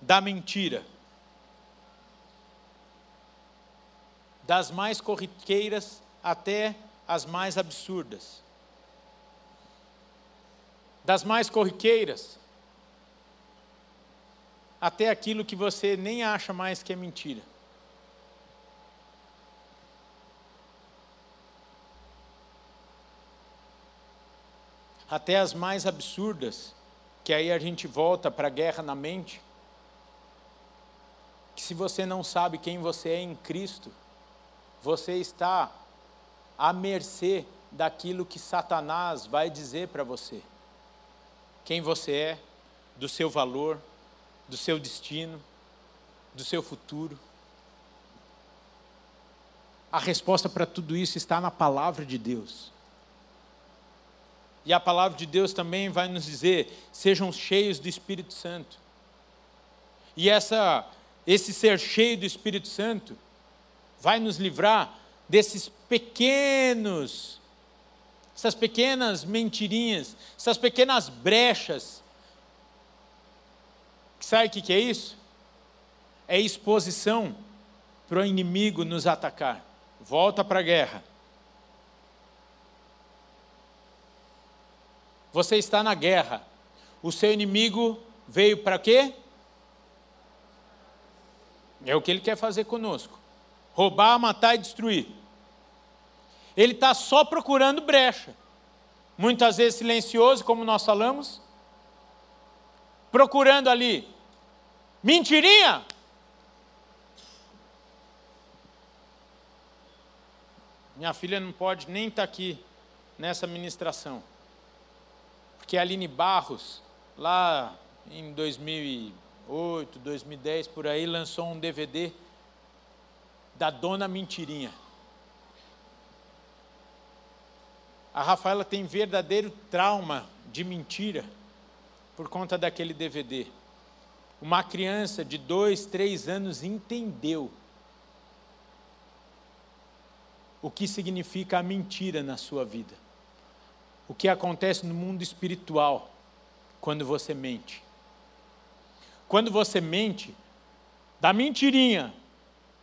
da mentira. Das mais corriqueiras até as mais absurdas. Das mais corriqueiras até aquilo que você nem acha mais que é mentira. Até as mais absurdas, que aí a gente volta para a guerra na mente, que se você não sabe quem você é em Cristo, você está à mercê daquilo que Satanás vai dizer para você. Quem você é, do seu valor, do seu destino, do seu futuro. A resposta para tudo isso está na palavra de Deus. E a palavra de Deus também vai nos dizer: sejam cheios do Espírito Santo. E essa, esse ser cheio do Espírito Santo vai nos livrar desses pequenos, essas pequenas mentirinhas, essas pequenas brechas. Sabe o que é isso? É exposição para o inimigo nos atacar. Volta para a guerra. Você está na guerra. O seu inimigo veio para quê? É o que ele quer fazer conosco: roubar, matar e destruir. Ele está só procurando brecha. Muitas vezes silencioso, como nós falamos, procurando ali. Mentirinha! Minha filha não pode nem estar tá aqui nessa ministração. Porque a Aline Barros, lá em 2008, 2010, por aí, lançou um DVD da Dona Mentirinha. A Rafaela tem verdadeiro trauma de mentira por conta daquele DVD. Uma criança de dois, três anos entendeu o que significa a mentira na sua vida. O que acontece no mundo espiritual quando você mente. Quando você mente, da mentirinha,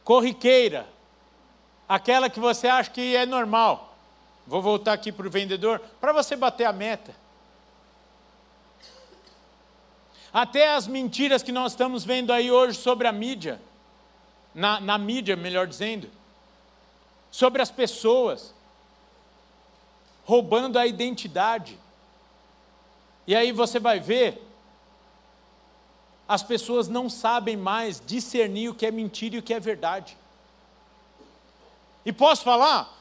corriqueira, aquela que você acha que é normal Vou voltar aqui para o vendedor, para você bater a meta. Até as mentiras que nós estamos vendo aí hoje sobre a mídia, na, na mídia, melhor dizendo, sobre as pessoas, roubando a identidade. E aí você vai ver, as pessoas não sabem mais discernir o que é mentira e o que é verdade. E posso falar?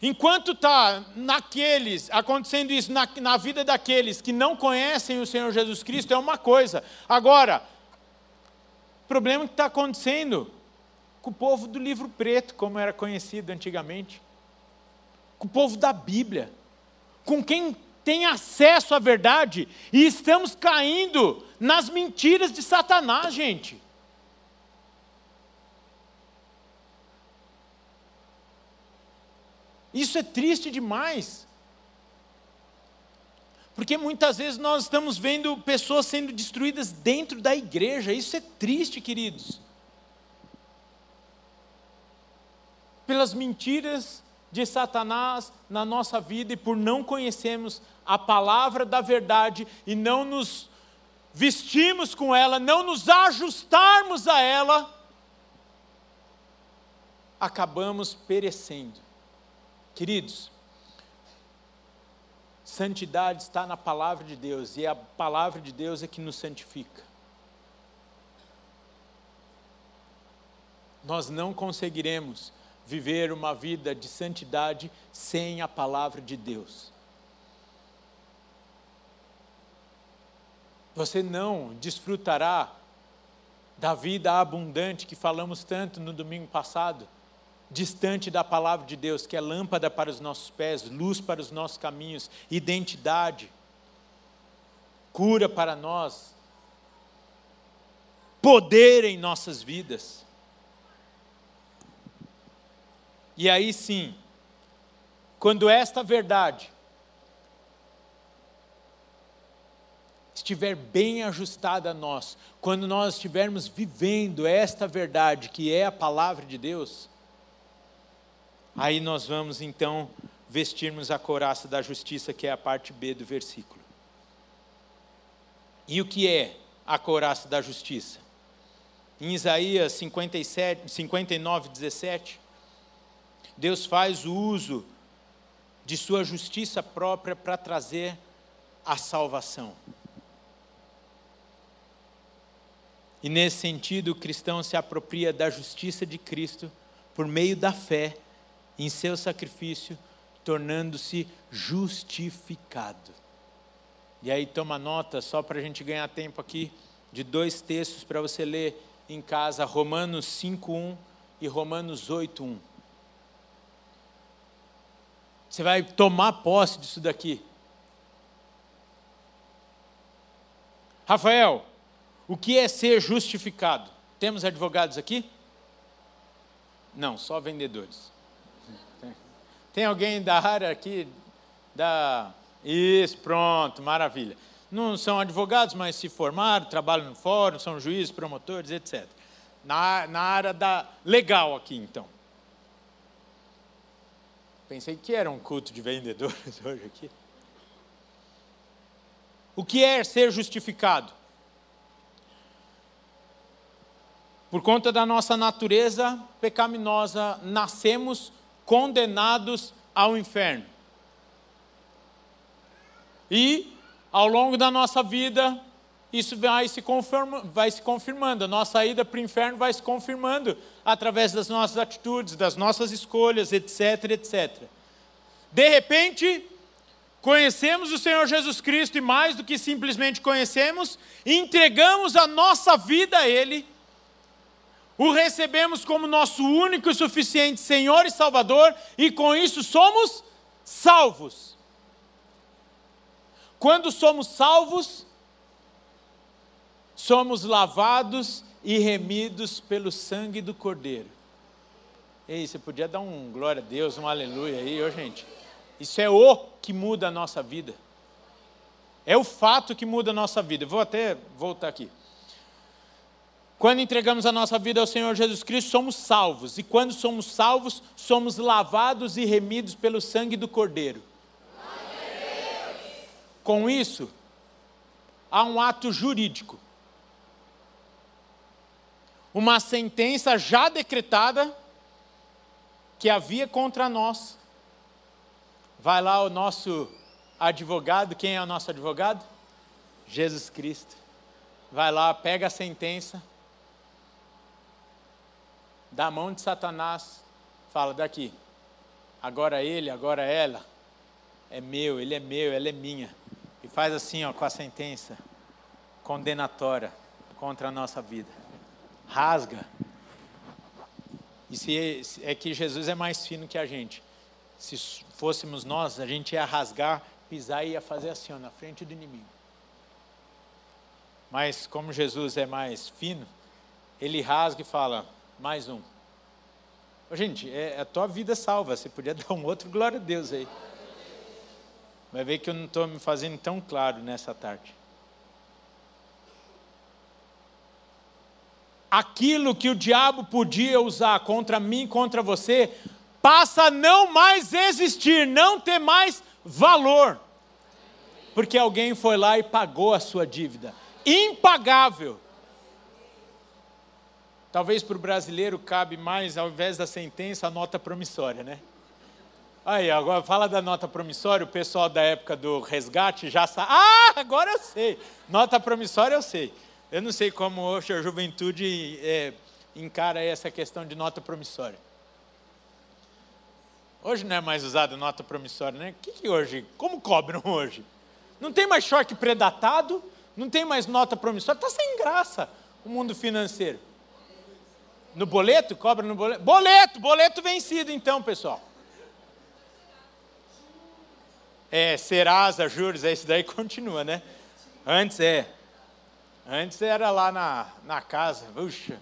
Enquanto está naqueles, acontecendo isso na, na vida daqueles que não conhecem o Senhor Jesus Cristo, é uma coisa. Agora, o problema que está acontecendo com o povo do livro preto, como era conhecido antigamente, com o povo da Bíblia, com quem tem acesso à verdade, e estamos caindo nas mentiras de Satanás, gente. Isso é triste demais. Porque muitas vezes nós estamos vendo pessoas sendo destruídas dentro da igreja. Isso é triste, queridos. Pelas mentiras de Satanás na nossa vida e por não conhecermos a palavra da verdade e não nos vestirmos com ela, não nos ajustarmos a ela, acabamos perecendo. Queridos, santidade está na palavra de Deus e a palavra de Deus é que nos santifica. Nós não conseguiremos viver uma vida de santidade sem a palavra de Deus. Você não desfrutará da vida abundante que falamos tanto no domingo passado distante da palavra de Deus, que é lâmpada para os nossos pés, luz para os nossos caminhos, identidade, cura para nós, poder em nossas vidas. E aí sim, quando esta verdade estiver bem ajustada a nós, quando nós estivermos vivendo esta verdade que é a palavra de Deus, Aí nós vamos então vestirmos a couraça da justiça, que é a parte B do versículo. E o que é a couraça da justiça? Em Isaías 57, 59, 17, Deus faz o uso de sua justiça própria para trazer a salvação. E nesse sentido, o cristão se apropria da justiça de Cristo por meio da fé em seu sacrifício, tornando-se justificado. E aí toma nota, só para a gente ganhar tempo aqui, de dois textos para você ler em casa, Romanos 5.1 e Romanos 8.1. Você vai tomar posse disso daqui. Rafael, o que é ser justificado? Temos advogados aqui? Não, só vendedores. Tem alguém da área aqui? Da... Isso, pronto, maravilha. Não são advogados, mas se formaram, trabalham no fórum, são juízes, promotores, etc. Na, na área da legal aqui, então. Pensei que era um culto de vendedores *laughs* hoje aqui. O que é ser justificado? Por conta da nossa natureza pecaminosa, nascemos condenados ao inferno. E, ao longo da nossa vida, isso vai se, confirma, vai se confirmando. A nossa ida para o inferno vai se confirmando através das nossas atitudes, das nossas escolhas, etc, etc. De repente, conhecemos o Senhor Jesus Cristo e mais do que simplesmente conhecemos, entregamos a nossa vida a Ele, o recebemos como nosso único e suficiente Senhor e Salvador, e com isso somos salvos. Quando somos salvos, somos lavados e remidos pelo sangue do Cordeiro. Ei, você podia dar um glória a Deus, um aleluia aí, ô gente. Isso é o que muda a nossa vida. É o fato que muda a nossa vida. Vou até voltar aqui. Quando entregamos a nossa vida ao Senhor Jesus Cristo, somos salvos. E quando somos salvos, somos lavados e remidos pelo sangue do Cordeiro. Com isso, há um ato jurídico uma sentença já decretada que havia contra nós. Vai lá o nosso advogado, quem é o nosso advogado? Jesus Cristo. Vai lá, pega a sentença, da mão de Satanás, fala daqui. Agora ele, agora ela, é meu, ele é meu, ela é minha. E faz assim, ó, com a sentença condenatória contra a nossa vida rasga. E se é que Jesus é mais fino que a gente. Se fôssemos nós, a gente ia rasgar, pisar e ia fazer assim, ó, na frente do inimigo. Mas como Jesus é mais fino, ele rasga e fala: mais um. Ô, gente, é, é a tua vida salva. Você podia *laughs* dar um outro glória a Deus aí. Vai ver que eu não estou me fazendo tão claro nessa tarde. Aquilo que o diabo podia usar contra mim, contra você, passa a não mais existir, não ter mais valor. Porque alguém foi lá e pagou a sua dívida. Impagável. Talvez para o brasileiro cabe mais, ao invés da sentença, a nota promissória, né? Aí, agora fala da nota promissória, o pessoal da época do resgate já sabe. Ah, agora eu sei. Nota promissória eu sei. Eu não sei como hoje a juventude é, encara essa questão de nota promissória. Hoje não é mais usado nota promissória, né? Que, que hoje? Como cobram *laughs* hoje? Não tem mais choque predatado, não tem mais nota promissória, está sem graça o mundo financeiro. No boleto? Cobra no boleto? Boleto, boleto vencido então, pessoal. É, Serasa, juros, é isso daí continua, né? Antes é Antes era lá na, na casa, puxa,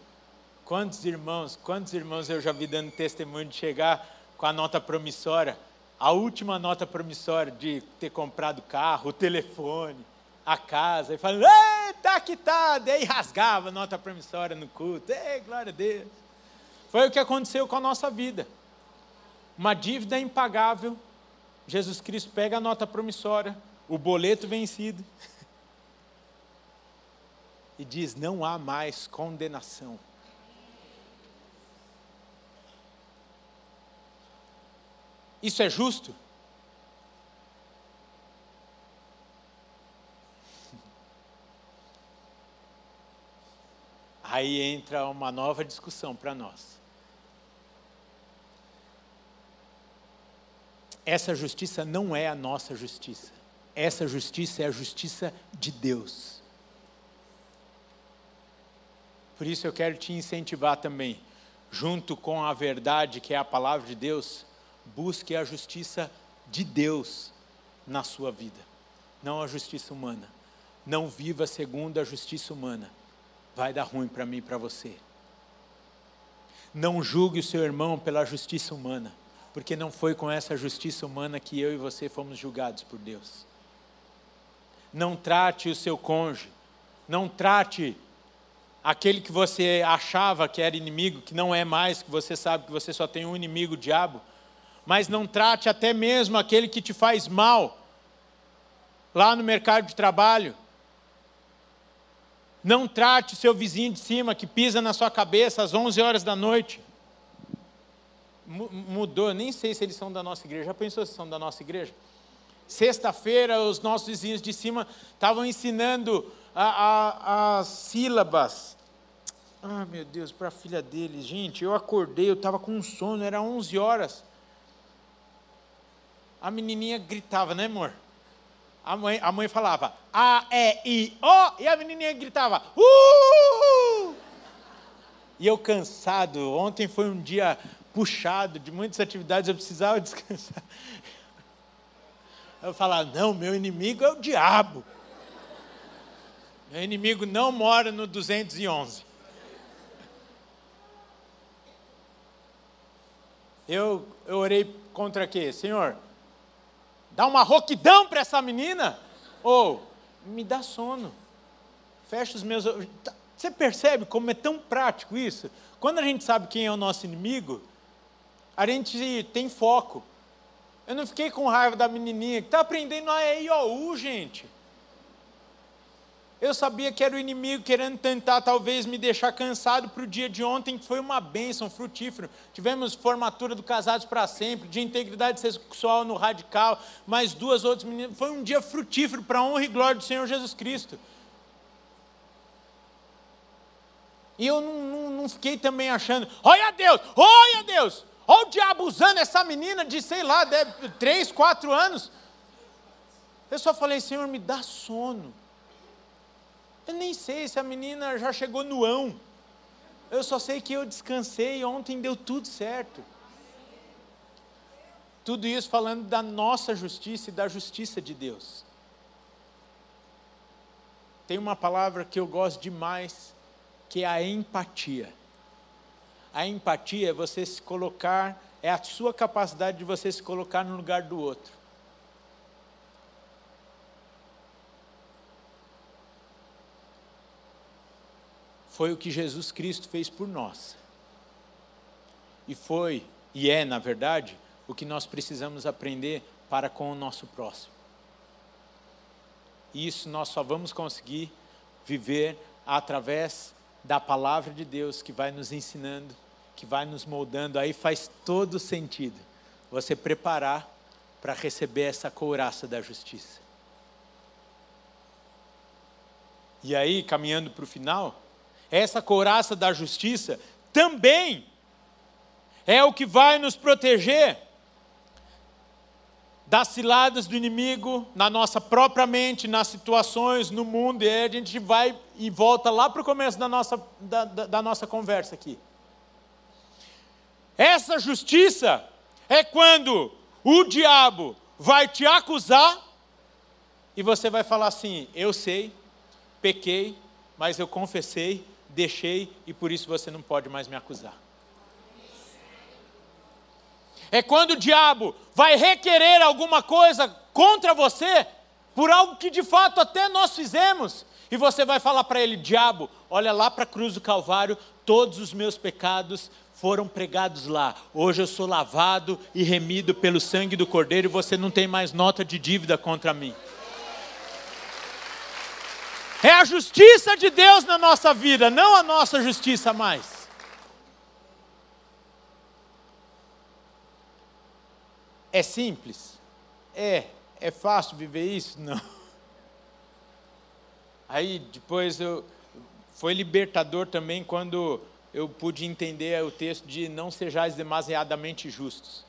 quantos irmãos, quantos irmãos eu já vi dando testemunho de chegar com a nota promissória, a última nota promissória de ter comprado carro, o telefone, a casa, e falando, que tá, daí rasgava a nota promissória no culto, ei, glória a Deus. Foi o que aconteceu com a nossa vida. Uma dívida impagável, Jesus Cristo pega a nota promissória, o boleto vencido, e diz: não há mais condenação. Isso é justo? *laughs* Aí entra uma nova discussão para nós. Essa justiça não é a nossa justiça. Essa justiça é a justiça de Deus. Por isso eu quero te incentivar também, junto com a verdade que é a palavra de Deus, busque a justiça de Deus na sua vida, não a justiça humana. Não viva segundo a justiça humana. Vai dar ruim para mim e para você. Não julgue o seu irmão pela justiça humana, porque não foi com essa justiça humana que eu e você fomos julgados por Deus. Não trate o seu cônjuge, não trate aquele que você achava que era inimigo, que não é mais, que você sabe que você só tem um inimigo, o diabo, mas não trate até mesmo aquele que te faz mal, lá no mercado de trabalho. Não trate seu vizinho de cima que pisa na sua cabeça às 11 horas da noite. Mudou, nem sei se eles são da nossa igreja. Já pensou se são da nossa igreja? Sexta-feira, os nossos vizinhos de cima estavam ensinando a, a, as sílabas. Ah, meu Deus, para a filha deles. Gente, eu acordei, eu estava com sono, era 11 horas. A menininha gritava, né, amor? A mãe, a mãe falava A, E, I, O, e a menininha gritava Uh! E eu cansado, ontem foi um dia puxado de muitas atividades, eu precisava *laughs* descansar. Eu falava, não, meu inimigo é o diabo. Meu inimigo não mora no 211. Eu, eu orei contra quê? Senhor, dá uma roquidão para essa menina, ou me dá sono, fecha os meus. Tá, você percebe como é tão prático isso? Quando a gente sabe quem é o nosso inimigo, a gente tem foco. Eu não fiquei com raiva da menininha que está aprendendo a EIOU, gente. Eu sabia que era o inimigo querendo tentar, talvez, me deixar cansado para o dia de ontem, que foi uma bênção, frutífero. Tivemos formatura do Casados para Sempre, de integridade sexual no Radical, mais duas outras meninas. Foi um dia frutífero para a honra e glória do Senhor Jesus Cristo. E eu não, não, não fiquei também achando, olha Deus, olha Deus, olha o diabo usando essa menina de, sei lá, de, três, quatro anos. Eu só falei, Senhor, me dá sono. Eu nem sei se a menina já chegou no ão. Eu só sei que eu descansei ontem deu tudo certo. Tudo isso falando da nossa justiça e da justiça de Deus. Tem uma palavra que eu gosto demais, que é a empatia. A empatia é você se colocar, é a sua capacidade de você se colocar no lugar do outro. Foi o que Jesus Cristo fez por nós. E foi, e é, na verdade, o que nós precisamos aprender para com o nosso próximo. E isso nós só vamos conseguir viver através da palavra de Deus que vai nos ensinando, que vai nos moldando. Aí faz todo sentido você preparar para receber essa couraça da justiça. E aí, caminhando para o final, essa couraça da justiça também é o que vai nos proteger das ciladas do inimigo na nossa própria mente, nas situações, no mundo, e aí a gente vai e volta lá para o começo da nossa, da, da, da nossa conversa aqui. Essa justiça é quando o diabo vai te acusar e você vai falar assim: Eu sei, pequei, mas eu confessei deixei e por isso você não pode mais me acusar. É quando o diabo vai requerer alguma coisa contra você por algo que de fato até nós fizemos. E você vai falar para ele: Diabo, olha lá para a cruz do Calvário, todos os meus pecados foram pregados lá. Hoje eu sou lavado e remido pelo sangue do Cordeiro e você não tem mais nota de dívida contra mim. É a justiça de Deus na nossa vida, não a nossa justiça mais. É simples? É. É fácil viver isso? Não. Aí depois eu foi libertador também quando eu pude entender o texto de não sejais demasiadamente justos,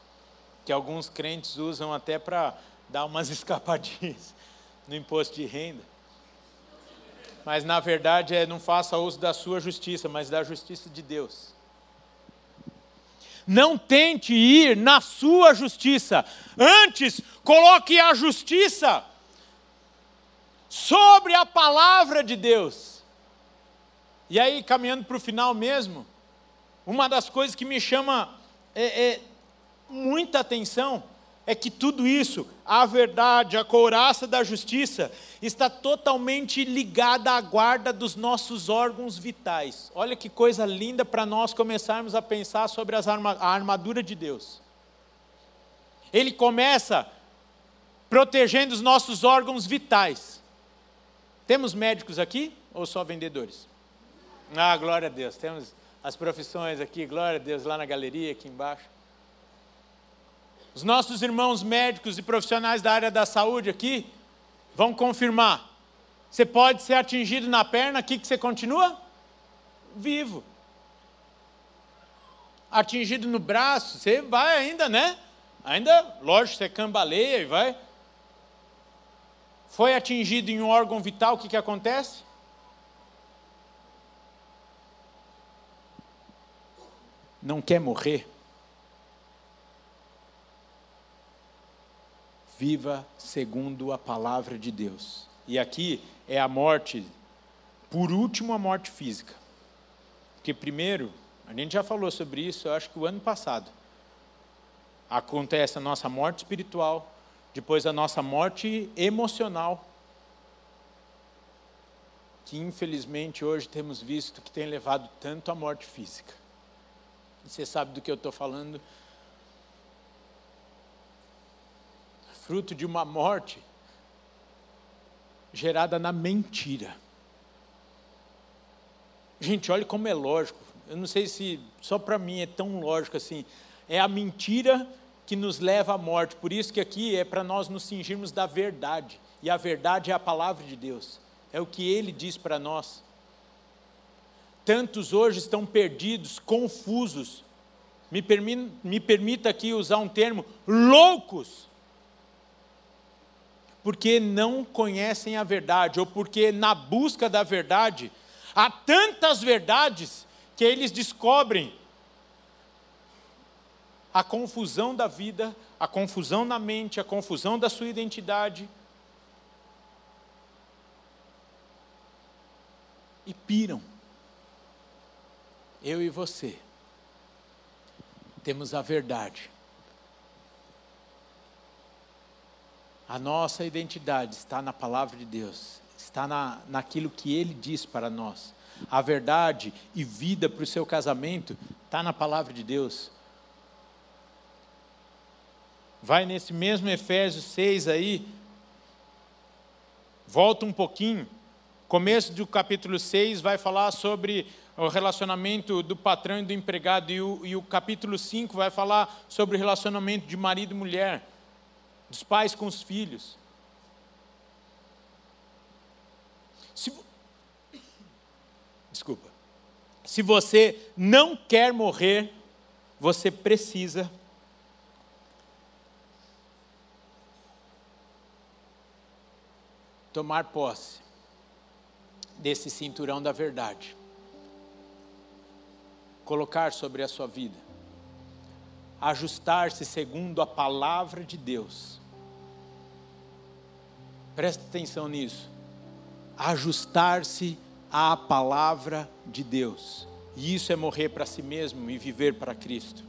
que alguns crentes usam até para dar umas *laughs* escapadinhas no imposto de renda mas na verdade é não faça uso da sua justiça, mas da justiça de Deus. Não tente ir na sua justiça, antes coloque a justiça sobre a palavra de Deus. E aí, caminhando para o final mesmo, uma das coisas que me chama é, é, muita atenção é que tudo isso, a verdade, a couraça da justiça, está totalmente ligada à guarda dos nossos órgãos vitais. Olha que coisa linda para nós começarmos a pensar sobre arma, a armadura de Deus. Ele começa protegendo os nossos órgãos vitais. Temos médicos aqui ou só vendedores? Ah, glória a Deus. Temos as profissões aqui, glória a Deus, lá na galeria, aqui embaixo. Os nossos irmãos médicos e profissionais da área da saúde aqui vão confirmar. Você pode ser atingido na perna, aqui que você continua vivo. Atingido no braço, você vai ainda, né? Ainda, lógico, você cambaleia e vai. Foi atingido em um órgão vital, o que, que acontece? Não quer morrer? Viva segundo a palavra de Deus. E aqui é a morte, por último, a morte física. Porque, primeiro, a gente já falou sobre isso, eu acho que o ano passado. Acontece a nossa morte espiritual, depois a nossa morte emocional, que infelizmente hoje temos visto que tem levado tanto à morte física. Você sabe do que eu estou falando? Fruto de uma morte gerada na mentira. Gente, olha como é lógico. Eu não sei se só para mim é tão lógico assim. É a mentira que nos leva à morte. Por isso que aqui é para nós nos cingirmos da verdade. E a verdade é a palavra de Deus. É o que ele diz para nós. Tantos hoje estão perdidos, confusos. Me, permi me permita aqui usar um termo: loucos porque não conhecem a verdade, ou porque na busca da verdade, há tantas verdades que eles descobrem a confusão da vida, a confusão na mente, a confusão da sua identidade. E piram. Eu e você temos a verdade. A nossa identidade está na palavra de Deus, está na, naquilo que Ele diz para nós. A verdade e vida para o seu casamento está na palavra de Deus. Vai nesse mesmo Efésios 6 aí, volta um pouquinho, começo do capítulo 6 vai falar sobre o relacionamento do patrão e do empregado, e o, e o capítulo 5 vai falar sobre o relacionamento de marido e mulher dos pais com os filhos. Se, desculpa. Se você não quer morrer, você precisa tomar posse desse cinturão da verdade. Colocar sobre a sua vida. Ajustar-se segundo a palavra de Deus Presta atenção nisso. Ajustar-se à palavra de Deus. E isso é morrer para si mesmo e viver para Cristo.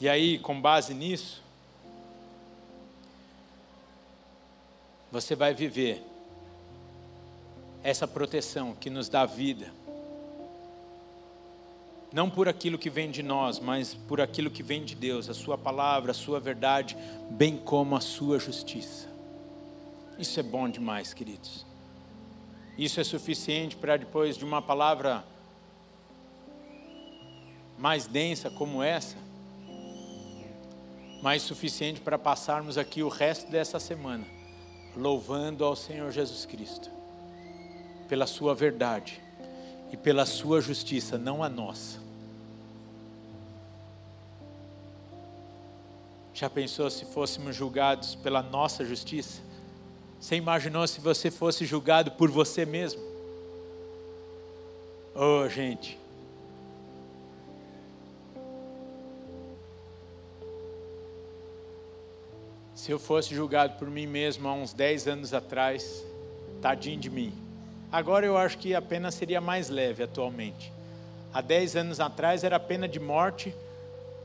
E aí, com base nisso, você vai viver essa proteção que nos dá vida não por aquilo que vem de nós, mas por aquilo que vem de Deus, a Sua palavra, a Sua verdade, bem como a Sua justiça. Isso é bom demais, queridos. Isso é suficiente para depois de uma palavra mais densa como essa, mais suficiente para passarmos aqui o resto dessa semana, louvando ao Senhor Jesus Cristo, pela Sua verdade e pela sua justiça, não a nossa. Já pensou se fôssemos julgados pela nossa justiça? Você imaginou se você fosse julgado por você mesmo? Oh, gente. Se eu fosse julgado por mim mesmo há uns 10 anos atrás, tadinho de mim. Agora eu acho que a pena seria mais leve atualmente. Há 10 anos atrás era pena de morte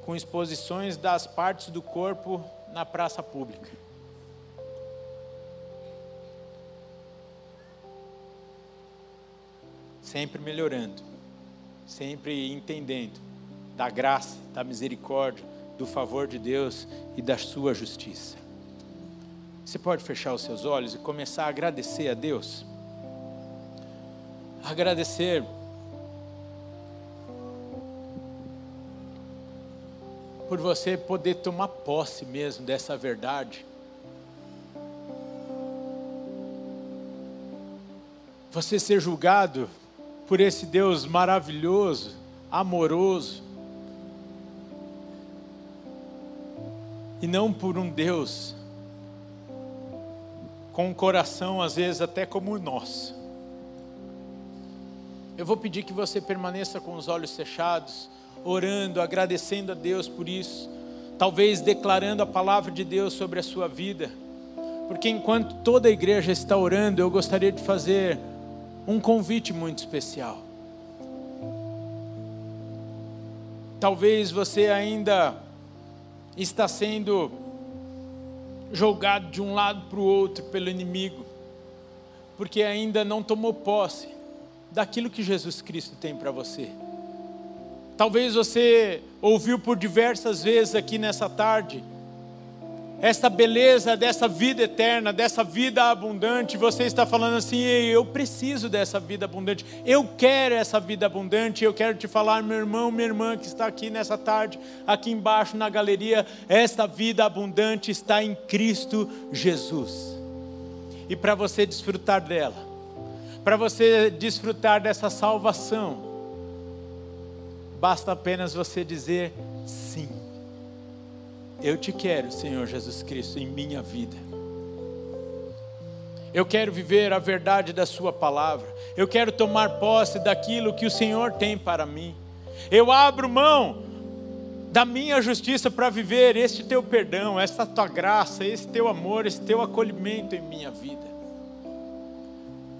com exposições das partes do corpo na praça pública. Sempre melhorando, sempre entendendo da graça, da misericórdia, do favor de Deus e da sua justiça. Você pode fechar os seus olhos e começar a agradecer a Deus? Agradecer por você poder tomar posse mesmo dessa verdade. Você ser julgado por esse Deus maravilhoso, amoroso, e não por um Deus com um coração às vezes até como o nosso. Eu vou pedir que você permaneça com os olhos fechados, orando, agradecendo a Deus por isso, talvez declarando a palavra de Deus sobre a sua vida, porque enquanto toda a igreja está orando, eu gostaria de fazer um convite muito especial. Talvez você ainda está sendo jogado de um lado para o outro pelo inimigo, porque ainda não tomou posse daquilo que Jesus Cristo tem para você. Talvez você ouviu por diversas vezes aqui nessa tarde essa beleza dessa vida eterna, dessa vida abundante, você está falando assim: eu preciso dessa vida abundante, eu quero essa vida abundante. Eu quero te falar, meu irmão, minha irmã que está aqui nessa tarde, aqui embaixo na galeria, esta vida abundante está em Cristo Jesus. E para você desfrutar dela, para você desfrutar dessa salvação, basta apenas você dizer sim. Eu te quero, Senhor Jesus Cristo, em minha vida. Eu quero viver a verdade da Sua palavra. Eu quero tomar posse daquilo que o Senhor tem para mim. Eu abro mão da minha justiça para viver este teu perdão, esta tua graça, esse teu amor, esse teu acolhimento em minha vida.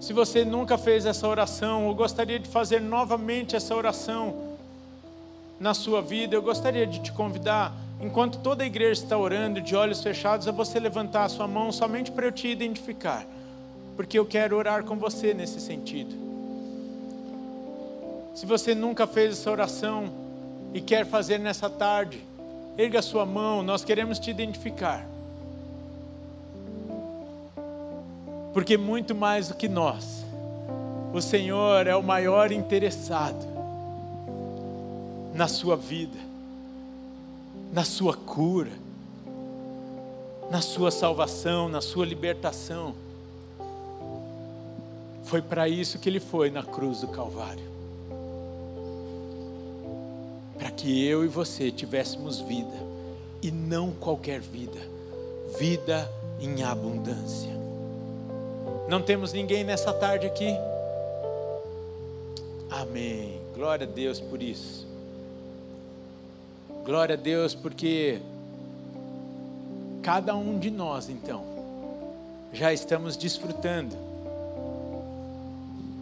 Se você nunca fez essa oração, ou gostaria de fazer novamente essa oração na sua vida, eu gostaria de te convidar enquanto toda a igreja está orando de olhos fechados, é você levantar a sua mão somente para eu te identificar, porque eu quero orar com você nesse sentido. Se você nunca fez essa oração e quer fazer nessa tarde, erga a sua mão, nós queremos te identificar. Porque muito mais do que nós, o Senhor é o maior interessado na sua vida na sua cura, na sua salvação, na sua libertação. Foi para isso que ele foi na cruz do Calvário. Para que eu e você tivéssemos vida, e não qualquer vida, vida em abundância. Não temos ninguém nessa tarde aqui? Amém. Glória a Deus por isso. Glória a Deus, porque cada um de nós, então, já estamos desfrutando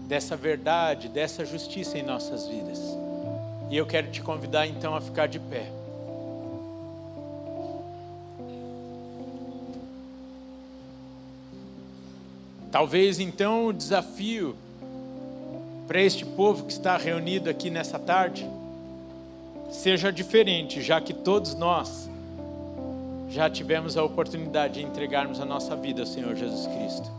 dessa verdade, dessa justiça em nossas vidas. E eu quero te convidar então a ficar de pé. Talvez então o desafio para este povo que está reunido aqui nessa tarde seja diferente, já que todos nós já tivemos a oportunidade de entregarmos a nossa vida ao Senhor Jesus Cristo.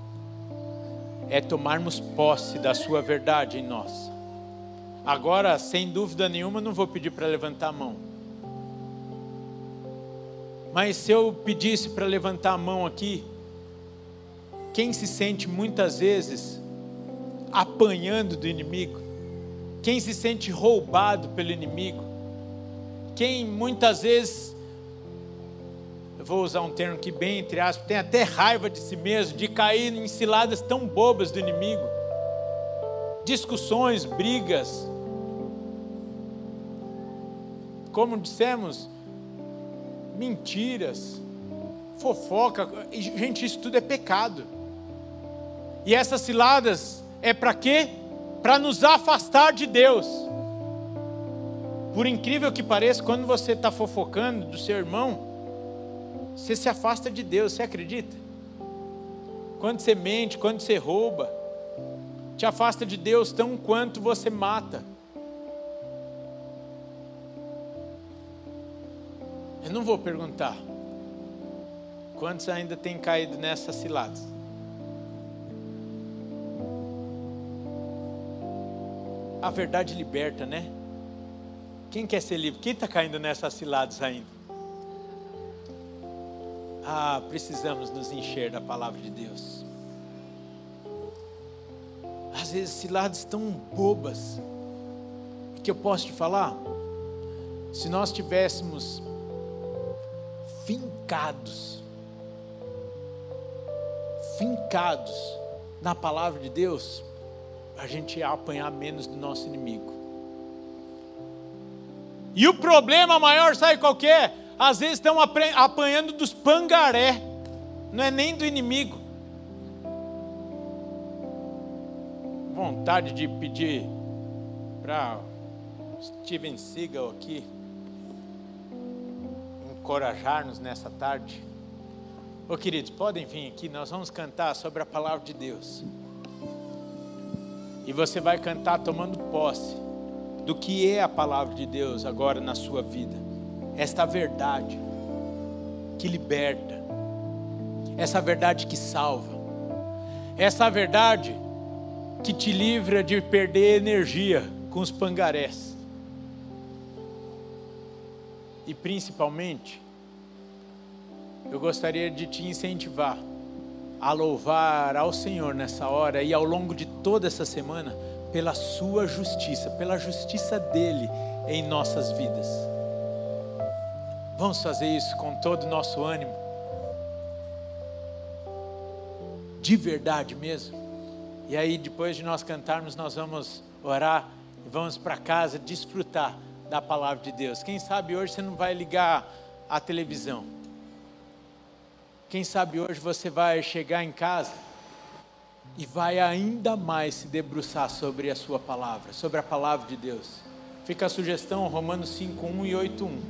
É tomarmos posse da Sua verdade em nós. Agora, sem dúvida nenhuma, não vou pedir para levantar a mão. Mas se eu pedisse para levantar a mão aqui, quem se sente muitas vezes apanhando do inimigo, quem se sente roubado pelo inimigo, quem muitas vezes, eu vou usar um termo que bem entre aspas, tem até raiva de si mesmo, de cair em ciladas tão bobas do inimigo, discussões, brigas, como dissemos, mentiras, fofoca, gente, isso tudo é pecado. E essas ciladas é para quê? Para nos afastar de Deus. Por incrível que pareça, quando você está fofocando do seu irmão, você se afasta de Deus, você acredita? Quando você mente, quando você rouba, te afasta de Deus tão quanto você mata. Eu não vou perguntar quantos ainda têm caído nessas ciladas. A verdade liberta, né? Quem quer ser livre? Quem está caindo nessas ciladas ainda? Ah, precisamos nos encher da palavra de Deus. Às vezes ciladas tão bobas. que eu posso te falar? Se nós tivéssemos fincados, fincados na palavra de Deus, a gente apanhar menos do nosso inimigo. E o problema maior, sabe qual é? Às vezes estão apanhando dos pangaré, não é nem do inimigo. Vontade de pedir para Steven Seagal aqui encorajar-nos nessa tarde. Ô queridos, podem vir aqui, nós vamos cantar sobre a palavra de Deus. E você vai cantar tomando posse do que é a palavra de Deus agora na sua vida. Esta verdade que liberta, essa verdade que salva, essa verdade que te livra de perder energia com os pangarés. E principalmente, eu gostaria de te incentivar a louvar ao Senhor nessa hora e ao longo de toda essa semana pela Sua justiça, pela justiça dEle em nossas vidas. Vamos fazer isso com todo o nosso ânimo, de verdade mesmo. E aí, depois de nós cantarmos, nós vamos orar e vamos para casa desfrutar da palavra de Deus. Quem sabe hoje você não vai ligar a televisão quem sabe hoje você vai chegar em casa e vai ainda mais se debruçar sobre a sua palavra, sobre a palavra de Deus. Fica a sugestão, Romanos 5:1 e 8:1.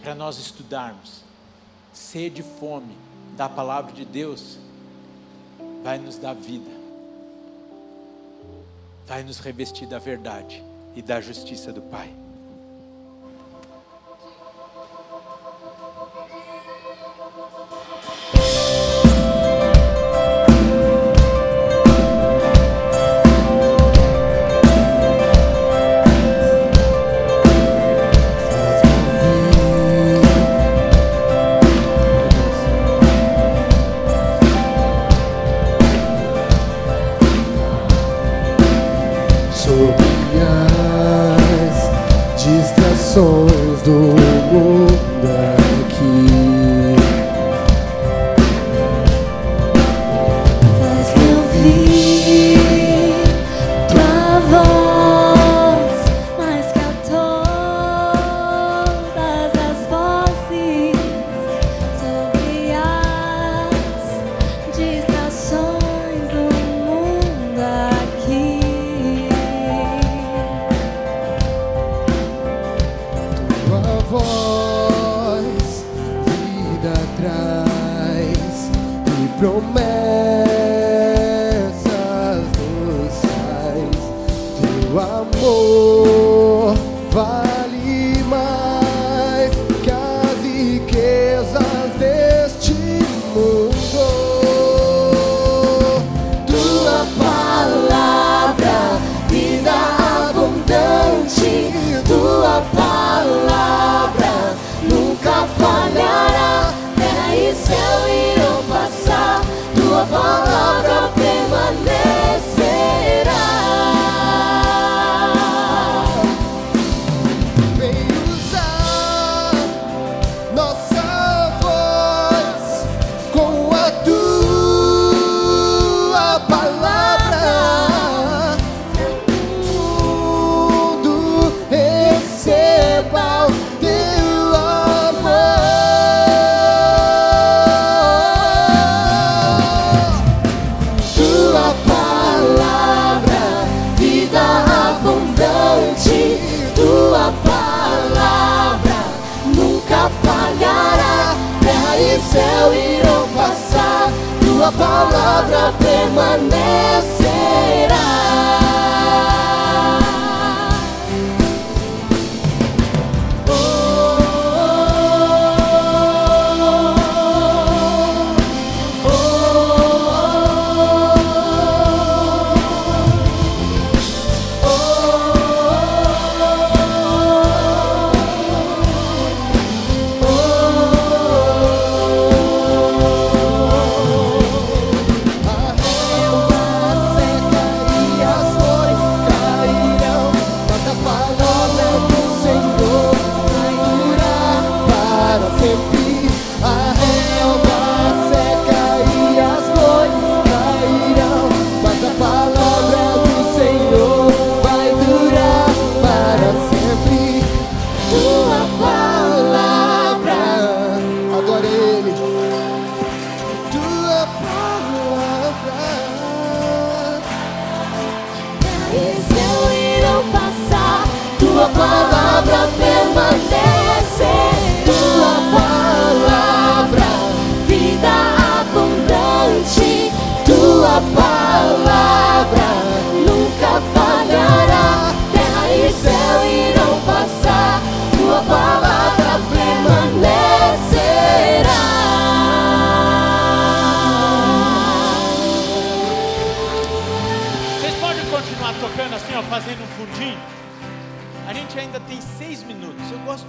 Para nós estudarmos. Sede e fome da palavra de Deus vai nos dar vida. Vai nos revestir da verdade e da justiça do Pai. palavra permanecerá.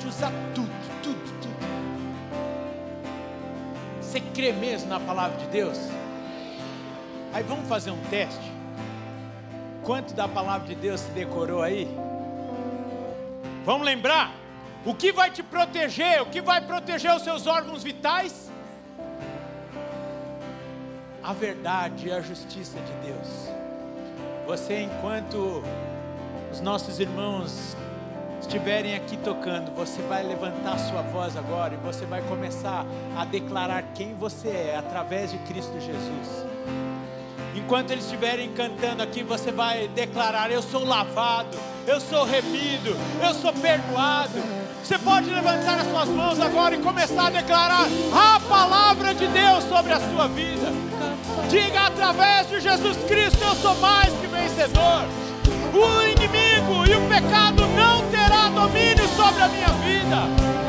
Usar tudo, tudo, tudo. Você crê mesmo na palavra de Deus? Aí vamos fazer um teste. Quanto da palavra de Deus se decorou aí? Vamos lembrar? O que vai te proteger? O que vai proteger os seus órgãos vitais? A verdade e a justiça de Deus. Você, enquanto os nossos irmãos estiverem aqui tocando, você vai levantar sua voz agora e você vai começar a declarar quem você é através de Cristo Jesus. Enquanto eles estiverem cantando aqui, você vai declarar: Eu sou lavado, eu sou remido, eu sou perdoado. Você pode levantar as suas mãos agora e começar a declarar a palavra de Deus sobre a sua vida. Diga através de Jesus Cristo: Eu sou mais que vencedor. O inimigo e o pecado não terá domínio sobre a minha vida.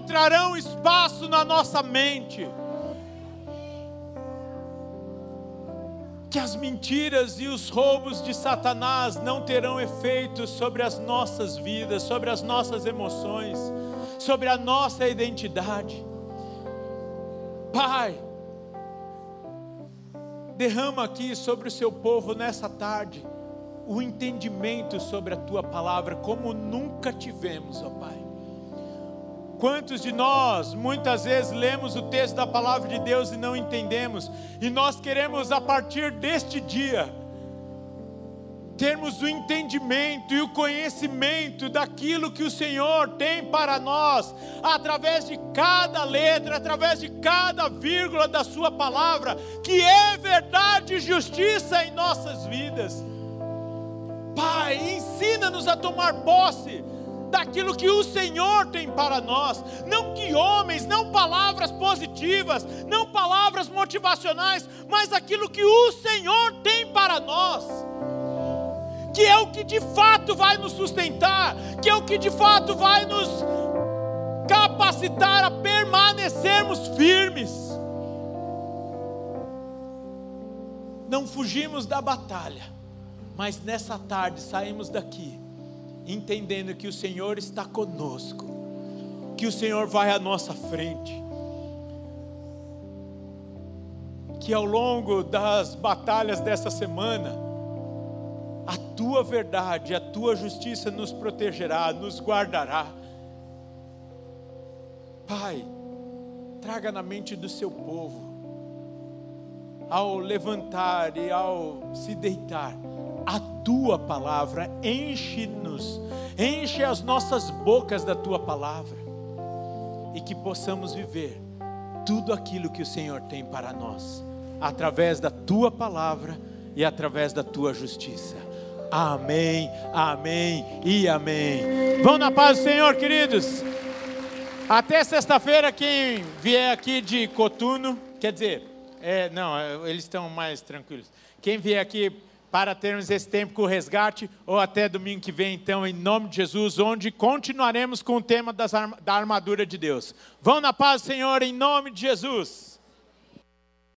Encontrarão espaço na nossa mente. Que as mentiras e os roubos de Satanás não terão efeito sobre as nossas vidas, sobre as nossas emoções, sobre a nossa identidade. Pai, derrama aqui sobre o seu povo nessa tarde o entendimento sobre a tua palavra como nunca tivemos, ó Pai. Quantos de nós muitas vezes lemos o texto da palavra de Deus e não entendemos, e nós queremos a partir deste dia termos o entendimento e o conhecimento daquilo que o Senhor tem para nós, através de cada letra, através de cada vírgula da Sua palavra, que é verdade e justiça em nossas vidas. Pai, ensina-nos a tomar posse daquilo que o Senhor tem para nós, não que homens, não palavras positivas, não palavras motivacionais, mas aquilo que o Senhor tem para nós. Que é o que de fato vai nos sustentar, que é o que de fato vai nos capacitar a permanecermos firmes. Não fugimos da batalha, mas nessa tarde saímos daqui entendendo que o Senhor está conosco, que o Senhor vai à nossa frente, que ao longo das batalhas dessa semana, a tua verdade, a tua justiça nos protegerá, nos guardará. Pai, traga na mente do seu povo, ao levantar e ao se deitar, a tua palavra, enche-nos, enche as nossas bocas da tua palavra, e que possamos viver tudo aquilo que o Senhor tem para nós, através da tua palavra e através da tua justiça. Amém, amém e amém. Vão na paz do Senhor, queridos. Até sexta-feira, quem vier aqui de Cotuno, quer dizer, é, não, eles estão mais tranquilos. Quem vier aqui para termos esse tempo com o resgate, ou até domingo que vem, então, em nome de Jesus, onde continuaremos com o tema das, da armadura de Deus. Vão na paz, Senhor, em nome de Jesus.